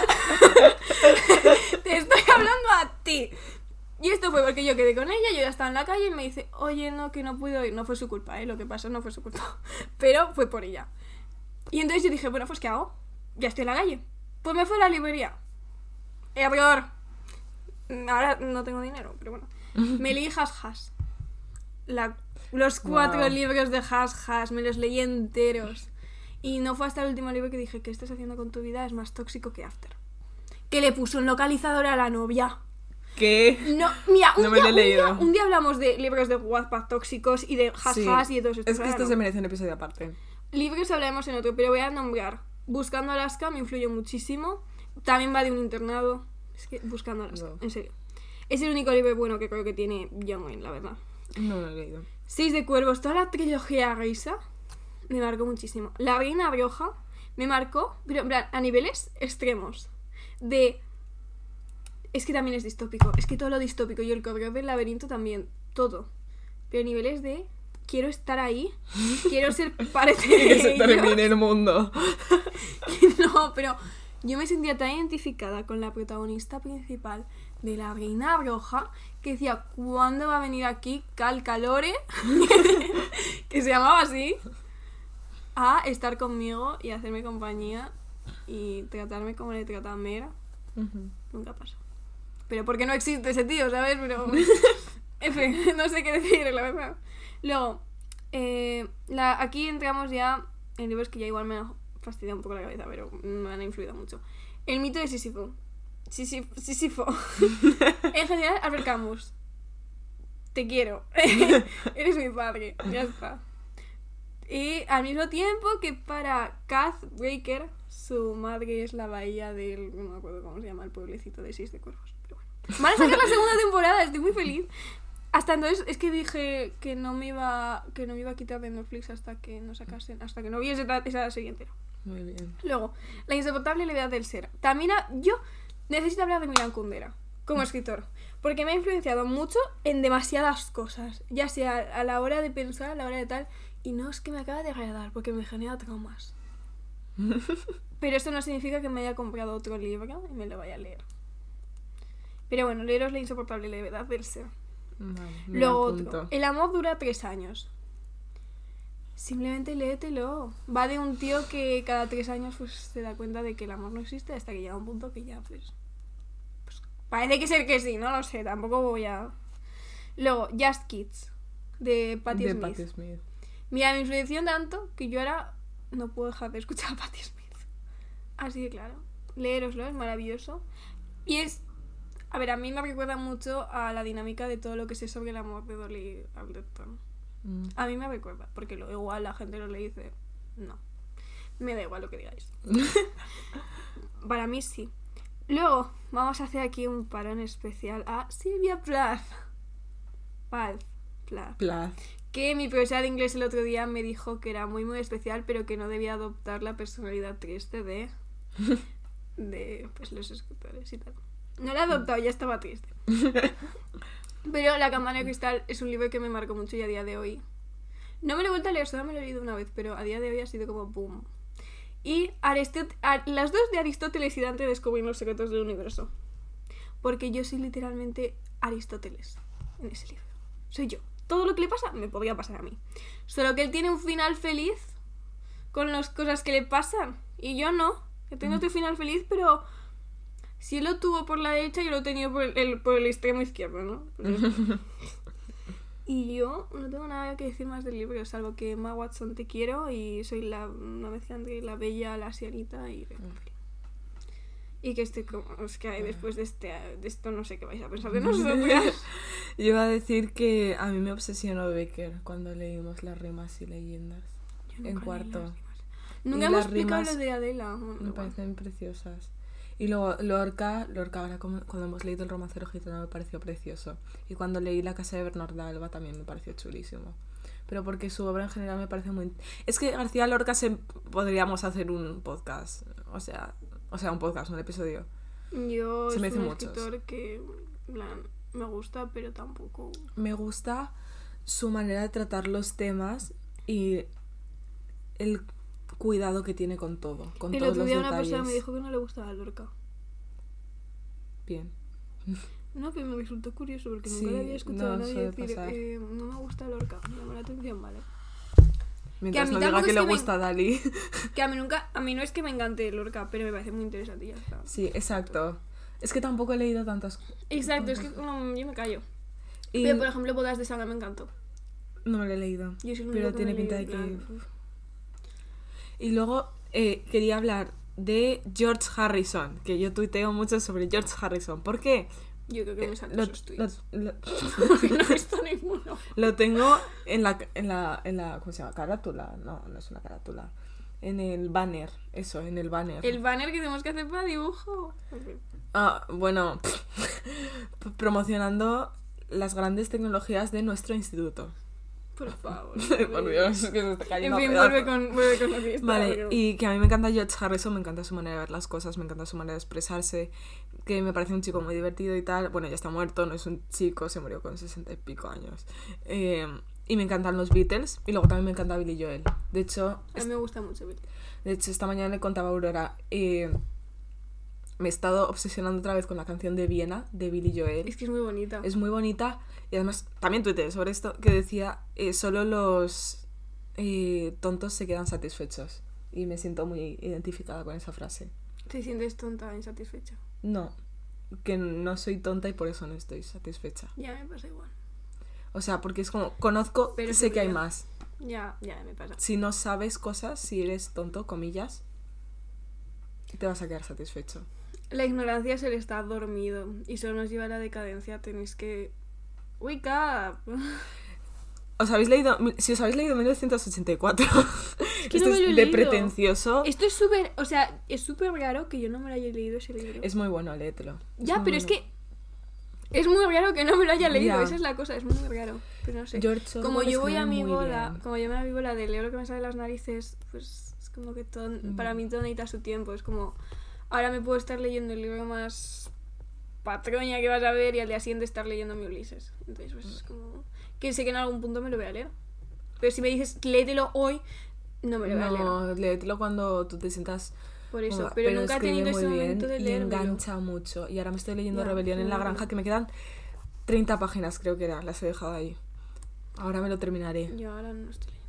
te estoy hablando a ti. Y esto fue porque yo quedé con ella, yo ya estaba en la calle y me dice, oye, no, que no puedo ir. No fue su culpa, ¿eh? Lo que pasó no fue su culpa. Pero fue por ella. Y entonces yo dije, bueno, pues ¿qué hago? Ya estoy en la calle. Pues me fui a la librería. Error. Ahora no tengo dinero, pero bueno. Me leí Hash. La, los cuatro Wow. libros de Hash Hash, me los leí enteros. Y no fue hasta el último libro que dije, ¿qué estás haciendo con tu vida? Es más tóxico que After. Que le puso un localizador a la novia. ¿Qué? No, mira, un, No me día, lo he un día- leído. Un día, hablamos de libros de Wattpad tóxicos y de Sí. Hash y de todos estos. Es que esto no. se merece un episodio aparte. Libros hablaremos en otro, pero voy a nombrar. Buscando Alaska me influyó muchísimo. También va de un internado. Es que Buscando Alaska, No. en serio. Es el único libro bueno que creo que tiene Young Wayne, la verdad. No lo he leído. Seis de Cuervos, toda la trilogía Reisa me marcó muchísimo. La Reina Roja me marcó, pero en plan, a niveles extremos. De. Es que también es distópico. Es que todo lo distópico. Y el correo del laberinto también. Todo. Pero a niveles de. Quiero estar ahí. Quiero ser parte Y que de se termine el mundo. No, pero yo me sentía tan identificada con la protagonista principal de la Reina Roja que decía, ¿cuándo va a venir aquí Cal Calore? que se llamaba así. A estar conmigo y hacerme compañía y tratarme como le trata a Mera. Nunca pasó. Pero porque no existe ese tío, ¿sabes? Pero. F, no sé qué decir, la verdad. Luego, eh, la, aquí entramos ya en libros que ya igual me han fastidiado un poco la cabeza, pero me han influido mucho. El mito de Sísifo. Sísif- Sísifo. en general, Albert Camus. Te quiero. Eres mi padre. Ya está. Y al mismo tiempo que para Kath Breaker, su madre es la bahía del. No me acuerdo cómo se llama el pueblecito de Seis de Cuervos. Pero bueno. Van a sacar la segunda temporada, estoy muy feliz. Hasta entonces es que dije que no me iba que no me iba a quitar de Netflix hasta que no sacasen, hasta que no viese esa, serie entera. Muy bien. Luego, la insoportable levedad del ser. También a- yo necesito hablar de Milan Kundera como escritor, porque me ha influenciado mucho en demasiadas cosas, ya sea a la hora de pensar, a la hora de tal, y no es que me acaba de agradar, porque me genera traumas. Pero esto no significa que me haya comprado otro libro y me lo vaya a leer. Pero bueno, leeros la insoportable levedad del ser. Luego apunto. otro. El amor dura tres años. Simplemente léetelo. Va de un tío que cada tres años pues se da cuenta de que el amor no existe hasta que llega un punto que ya pues... pues parece que ser que sí, no lo sé. Tampoco voy a... Luego, Just Kids. De Patti de Smith. Patti Smith. Mira, me influenció tanto que yo ahora no puedo dejar de escuchar a Patti Smith. Así de claro. Leeroslo, es maravilloso. Y es. A ver, a mí me recuerda mucho a la dinámica de todo lo que sé sobre el amor de Dolly Alderton. Mm. A mí me recuerda, porque lo igual la gente lo le dice. No. Me da igual lo que digáis. Para mí sí. Luego, vamos a hacer aquí un parón especial a Silvia Plath. Plath. Plath Plath. que mi profesora de inglés el otro día me dijo que era muy muy especial pero que no debía adoptar la personalidad triste de de pues los escritores y tal no la he adoptado ya estaba triste pero la campana de cristal es un libro que me marcó mucho y a día de hoy no me lo he vuelto a leer solo me lo he leído una vez pero a día de hoy ha sido como boom y Aristot- las dos de Aristóteles y Dante descubren los secretos del universo porque yo soy literalmente Aristóteles en ese libro soy yo. Todo lo que le pasa me podría pasar a mí. Solo que él tiene un final feliz con las cosas que le pasan. Y yo no. Yo tengo otro final feliz, pero si él lo tuvo por la derecha, yo lo he tenido por el, por el extremo izquierdo, ¿no? Y yo no tengo nada que decir más del libro, salvo que Emma Watson te quiero y soy la, una mezcla entre la bella, la sianita y Rapunzel. Y que este, como, es que hay después de, este, de esto no sé qué vais a pensar de nosotras. Yo iba a decir que a mí me obsesionó Becker cuando leímos las rimas y leyendas. Yo En nunca leí cuarto. las rimas. Nunca hemos explicado rimas lo de Adela. Bueno, Me igual. parecen preciosas. Y luego Lorca, Lorca ahora cuando hemos leído el romancero gitano me pareció precioso. Y cuando leí La casa de Bernarda Alba también me pareció chulísimo. Pero porque su obra en general me parece muy... Es que García Lorca se... podríamos hacer un podcast. O sea, o sea, un podcast, un episodio. Yo Se es me un muchos. escritor que en plan, me gusta, pero tampoco. Me gusta su manera de tratar los temas y el cuidado que tiene con todo, con el todos otro los día una detalles. persona me dijo que no le gustaba Lorca. Bien. No, pero me resultó curioso porque Sí, nunca le había escuchado no, a nadie suele decir, pasar. eh, no me gusta Lorca, me llama la atención, vale. Mientras mí no diga tampoco que es le que me- gusta Dalí. Que a mí nunca, a mí no es que me encante Lorca, pero me parece muy interesante y ya está. Sí, exacto. Es que tampoco he leído tantas Exacto, es que no, yo me callo. Y Pero por ejemplo, Bodas de Sangre me encantó. no me lo he leído. Yo soy el Pero tiene pinta de que... en plan, uf. Y luego eh, quería hablar de George Harrison, que yo tuiteo mucho sobre George Harrison. ¿Por qué? Yo creo que me salto Lo, esos tweets. lo- lo- no he visto ninguno. lo tengo en la, en la, en la, ¿cómo se llama? Carátula. No, no es una carátula. En el banner, eso, en el banner. El banner que tenemos que hacer para dibujo. Ah, bueno, promocionando las grandes tecnologías de nuestro instituto. Por favor. Por Dios, que se está En cayendo a fin, vuelve con, vuelve con lo que está. Vale, y que a mí me encanta George Harrison, me encanta su manera de ver las cosas, me encanta su manera de expresarse, que me parece un chico muy divertido y tal. Bueno, ya está muerto, no es un chico, se murió con sesenta y pico años. Eh, y me encantan los Beatles, y luego también me encanta Billy Joel. De hecho, A mí me gusta mucho. Billy. de hecho esta mañana le contaba a Aurora, eh, me he estado obsesionando otra vez con la canción de Viena, de Billy Joel. Es que es muy bonita. Es muy bonita y además también tuiteé sobre esto que decía eh, solo los eh, tontos se quedan satisfechos y me siento muy identificada con esa frase. Te sientes tonta, insatisfecha. No, que no soy tonta y por eso no estoy satisfecha. Ya me pasa igual. O sea, porque es como conozco, Pero sé que hay más. Ya, ya me pasa. Si no sabes cosas, si eres tonto, comillas, te vas a quedar satisfecho. La ignorancia es el estar dormido y solo nos lleva a la decadencia. Tenéis que. Wake up. ¿Os habéis leído, si os habéis leído 1984, que esto no me es lo he de leído. pretencioso, Esto es súper. O sea, es súper raro que yo no me lo haya leído ese libro. es muy bueno, léetelo. ya, pero es bueno. que. Es muy raro que no me lo haya leído. Ya. Esa es la cosa, es muy raro. Pero no sé. George como yo voy a mi bola, bien. como yo me voy a mi bola de leo lo que me sale de las narices, pues es como que todo, para mí todo necesita su tiempo. Es como, ahora me puedo estar leyendo el libro más patroña que vas a ver y al día siguiente estar leyendo mi Ulises. Entonces, pues es como, que sé que en algún punto me lo voy a leer. Pero si me dices, léetelo hoy, no me lo voy a leer. No, léetelo cuando tú te sientas... Por eso, cómoda, pero, nunca he tenido ese momento de leérmelo. engancha mucho. Y ahora me estoy leyendo Rebelión en la granja, que me quedan 30 páginas, creo que era, las he dejado ahí. Ahora me lo terminaré. Yo ahora no estoy leyendo.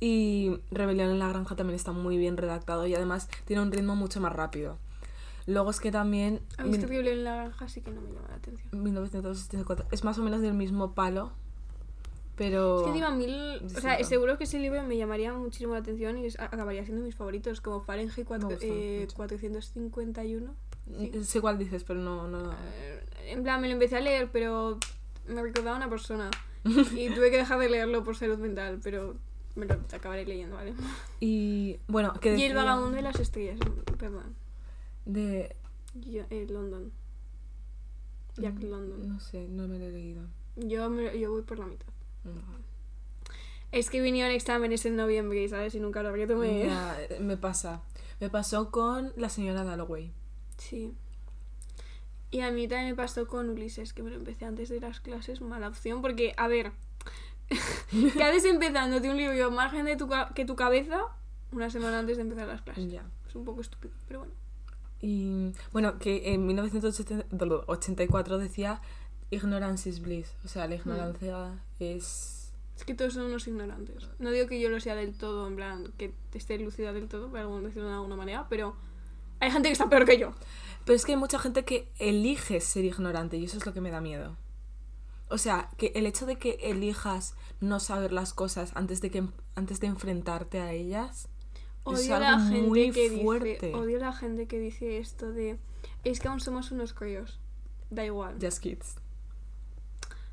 Y Rebelión en la granja también está muy bien redactado y además tiene un ritmo mucho más rápido. Luego es que también... A mí este Rebelión en la granja sí que no me llama la atención. 1974 es más o menos del mismo palo, pero... Es que encima mil... O sea, seguro que ese libro me llamaría muchísimo la atención y es- acabaría siendo mis favoritos, como Fahrenheit cuatro- Me gusta eh, mucho. 451. sí. Sé cuál dices, pero no... no... Eh, En plan, me lo empecé a leer, pero me recordaba a una persona. Y tuve que dejar de leerlo por salud mental, pero me lo acabaré leyendo, ¿vale? Y bueno, que Y el vagabundo de las estrellas, perdón. De... Yo, eh, London. Jack London. No sé, no me lo he leído. Yo, me- yo voy por la mitad. No. Es que vinieron exámenes en noviembre, ¿sabes? Y nunca lo habría tomado. Ya, eh, me pasa. Me pasó con la señora Dalloway. Sí. Y a mí también me pasó con Ulises, que me lo empecé antes de las clases, mala opción, porque, a ver, que haces empezando de un libro margen de tu que tu cabeza una semana antes de empezar las clases. Ya. Es un poco estúpido, pero bueno. Y bueno, que en 1984 decía ignorance is bliss. O sea, la ignorancia es... Es que todos son unos ignorantes. No digo que yo lo sea del todo, en plan, que esté lúcida del todo, para decirlo de alguna manera, pero hay gente que está peor que yo. Pero es que hay mucha gente que elige ser ignorante y eso es lo que me da miedo. O sea, que el hecho de que elijas no saber las cosas antes de que antes de enfrentarte a ellas es Odio la algo gente muy que fuerte. dice, odio a la gente que dice esto de es que aún somos unos críos. Da igual. Just kids.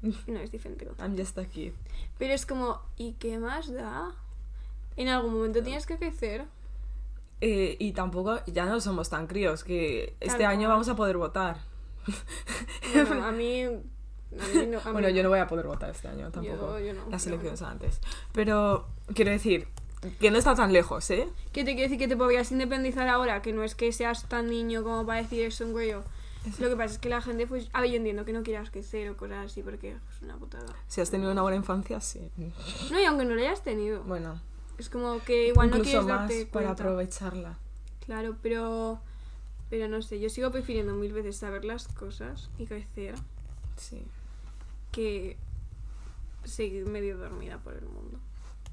No es diferente. I'm just a kid. Pero es como, ¿y qué más da? En algún momento tienes que crecer. Eh, y tampoco, ya no somos tan críos, que este año vamos a poder votar. Bueno, a mí. A mí no, a mí Bueno, yo no voy a poder votar este año Yo- tampoco. yo no, Las elecciones antes. Pero quiero decir que no está tan lejos, ¿eh? ¿Qué te quiero decir? Que te podrías independizar ahora, que no es que seas tan niño como para decir eso, güey. Lo que pasa es que la gente, pues. A ver, yo entiendo que no quieras crecer o cosas así, porque es una putada. Si has tenido una buena infancia, sí. No, y aunque no lo hayas tenido. Bueno, Es como que igual no quieres más darte para cuenta. aprovecharla. Claro, pero Pero no sé, yo sigo prefiriendo mil veces saber las cosas y crecer Sí. Que seguir medio dormida por el mundo.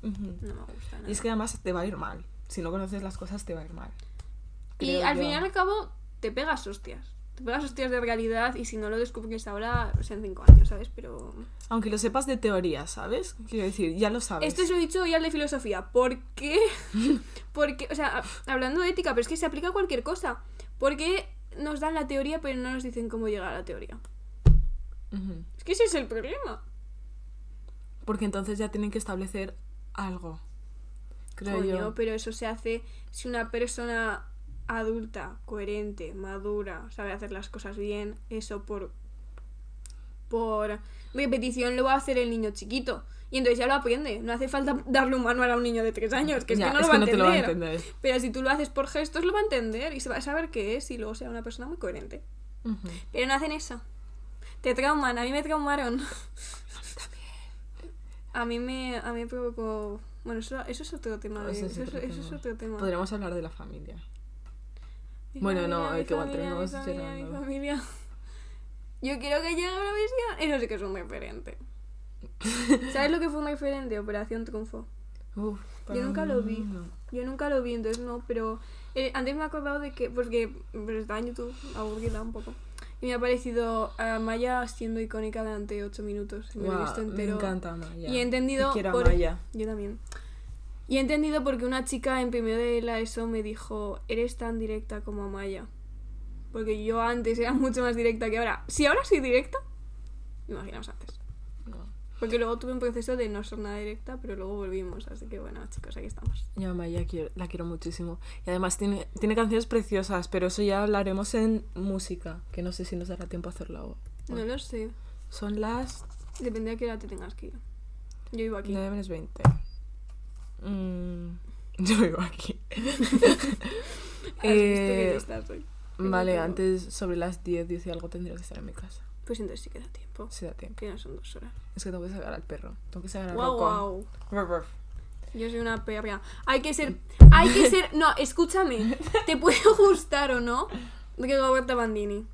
No me gusta nada. Y es que además te va a ir mal. Si no conoces las cosas, te va a ir mal. Y al yo. final y al cabo te pegas hostias. Te pegas hostias de realidad y si no lo descubres ahora, o sea, en cinco años, ¿sabes? Pero... Aunque lo sepas de teoría, ¿sabes? Quiero decir, ya lo sabes. Esto se lo dicho hoy al de filosofía. ¿Por qué? Porque, o sea, hablando de ética, pero es que se aplica a cualquier cosa. ¿Por qué nos dan la teoría pero no nos dicen cómo llegar a la teoría? Ujú. Es que ese es el problema. Porque entonces ya tienen que establecer algo. Creo Coño, yo. pero eso se hace si una persona adulta, coherente, madura, sabe hacer las cosas bien, eso por por repetición lo va a hacer el niño chiquito. Y entonces ya lo aprende. No hace falta darle un manual a un niño de tres años, que es Ya, que no, es lo, va a te lo va a entender. Pero si tú lo haces por gestos, lo va a entender y se va a saber qué es y luego será una persona muy coherente. Pero no hacen eso. Te trauman, a mí me traumaron. A mí me, a mí me provocó... Bueno, eso, eso es otro tema. eso, es es, otro eso es tema. otro tema. Podríamos hablar de la familia. Mi Bueno, no, hay que mi familia, familia. Yo quiero que llegue a la visión. Eso sí que es un referente. ¿Sabes lo que fue un referente? Operación Triunfo. Uf, para nunca lo vi. no. Yo nunca lo vi, entonces no, pero eh, antes me he acordado de que, porque pues, estaba en YouTube, aburrida un poco, y me ha parecido a Maya siendo icónica durante 8 minutos. me lo he visto me entero. encanta Maya. Y he entendido Te por- Maya. Yo también. Y he entendido porque una chica en primero de la ESO me dijo, eres tan directa como Amaya. Porque yo antes era mucho más directa que ahora. Si ahora soy directa, imaginaos antes. No. Porque luego tuve un proceso de no ser nada directa, pero luego volvimos. Así que bueno, chicos, aquí estamos. Yo a Maya quiero- la quiero muchísimo. Y además tiene, tiene canciones preciosas, pero eso ya hablaremos en música, que no sé si nos dará tiempo a hacerlo. No hoy. lo sé. Son las Depende de qué hora te tengas que ir. Yo vivo aquí. 9 menos 20. Mm, yo vivo aquí. Has visto que Eh, lista soy. vale, antes sobre las 10, 10 y algo tendría que estar en mi casa. Pues entonces sí queda tiempo. Si da tiempo. Que no son dos horas. Es que tengo que sacar al perro. Tengo que sacar al Wow, wow. Yo soy una perra. Hay que ser. Hay que ser. No, escúchame. Te puede gustar o no Rigoberta Bandini.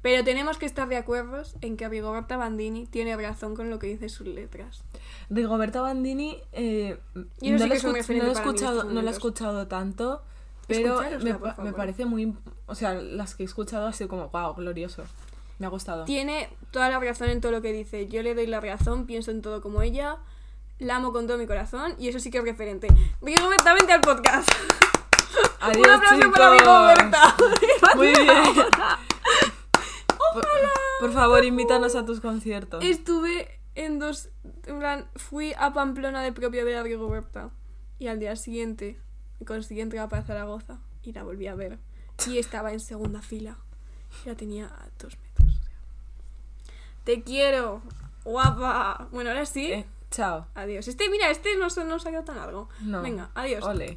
Pero tenemos que estar de acuerdo en que Rigoberta Bandini tiene razón con lo que dice sus letras. Rigoberta Bandini, eh, Y no, sí la que he es un escuch- referente no la he escuchado, no la he escuchado tanto, pero me, me parece muy... O sea, las que he escuchado ha sido como, wow, glorioso. Me ha gustado. Tiene toda la razón en todo lo que dice. Yo le doy la razón, pienso en todo como ella. La amo con todo mi corazón y eso sí que es referente. Rigoberta, vente al podcast. Adiós, Un aplauso chicos. para Rigoberta. Muy bien. Por, por favor, invítanos a tus conciertos. Estuve en dos. En plan, fui a Pamplona de propia ver a Rigoberta. Y al día siguiente conseguí entrar para Zaragoza. Y la volví a ver. Y estaba en segunda fila. Y la tenía a dos. Te quiero, guapa. Bueno, ahora sí. Eh, chao. Adiós. Este, mira, este no, se- no se ha quedado tan largo. No. Venga, adiós. Ole.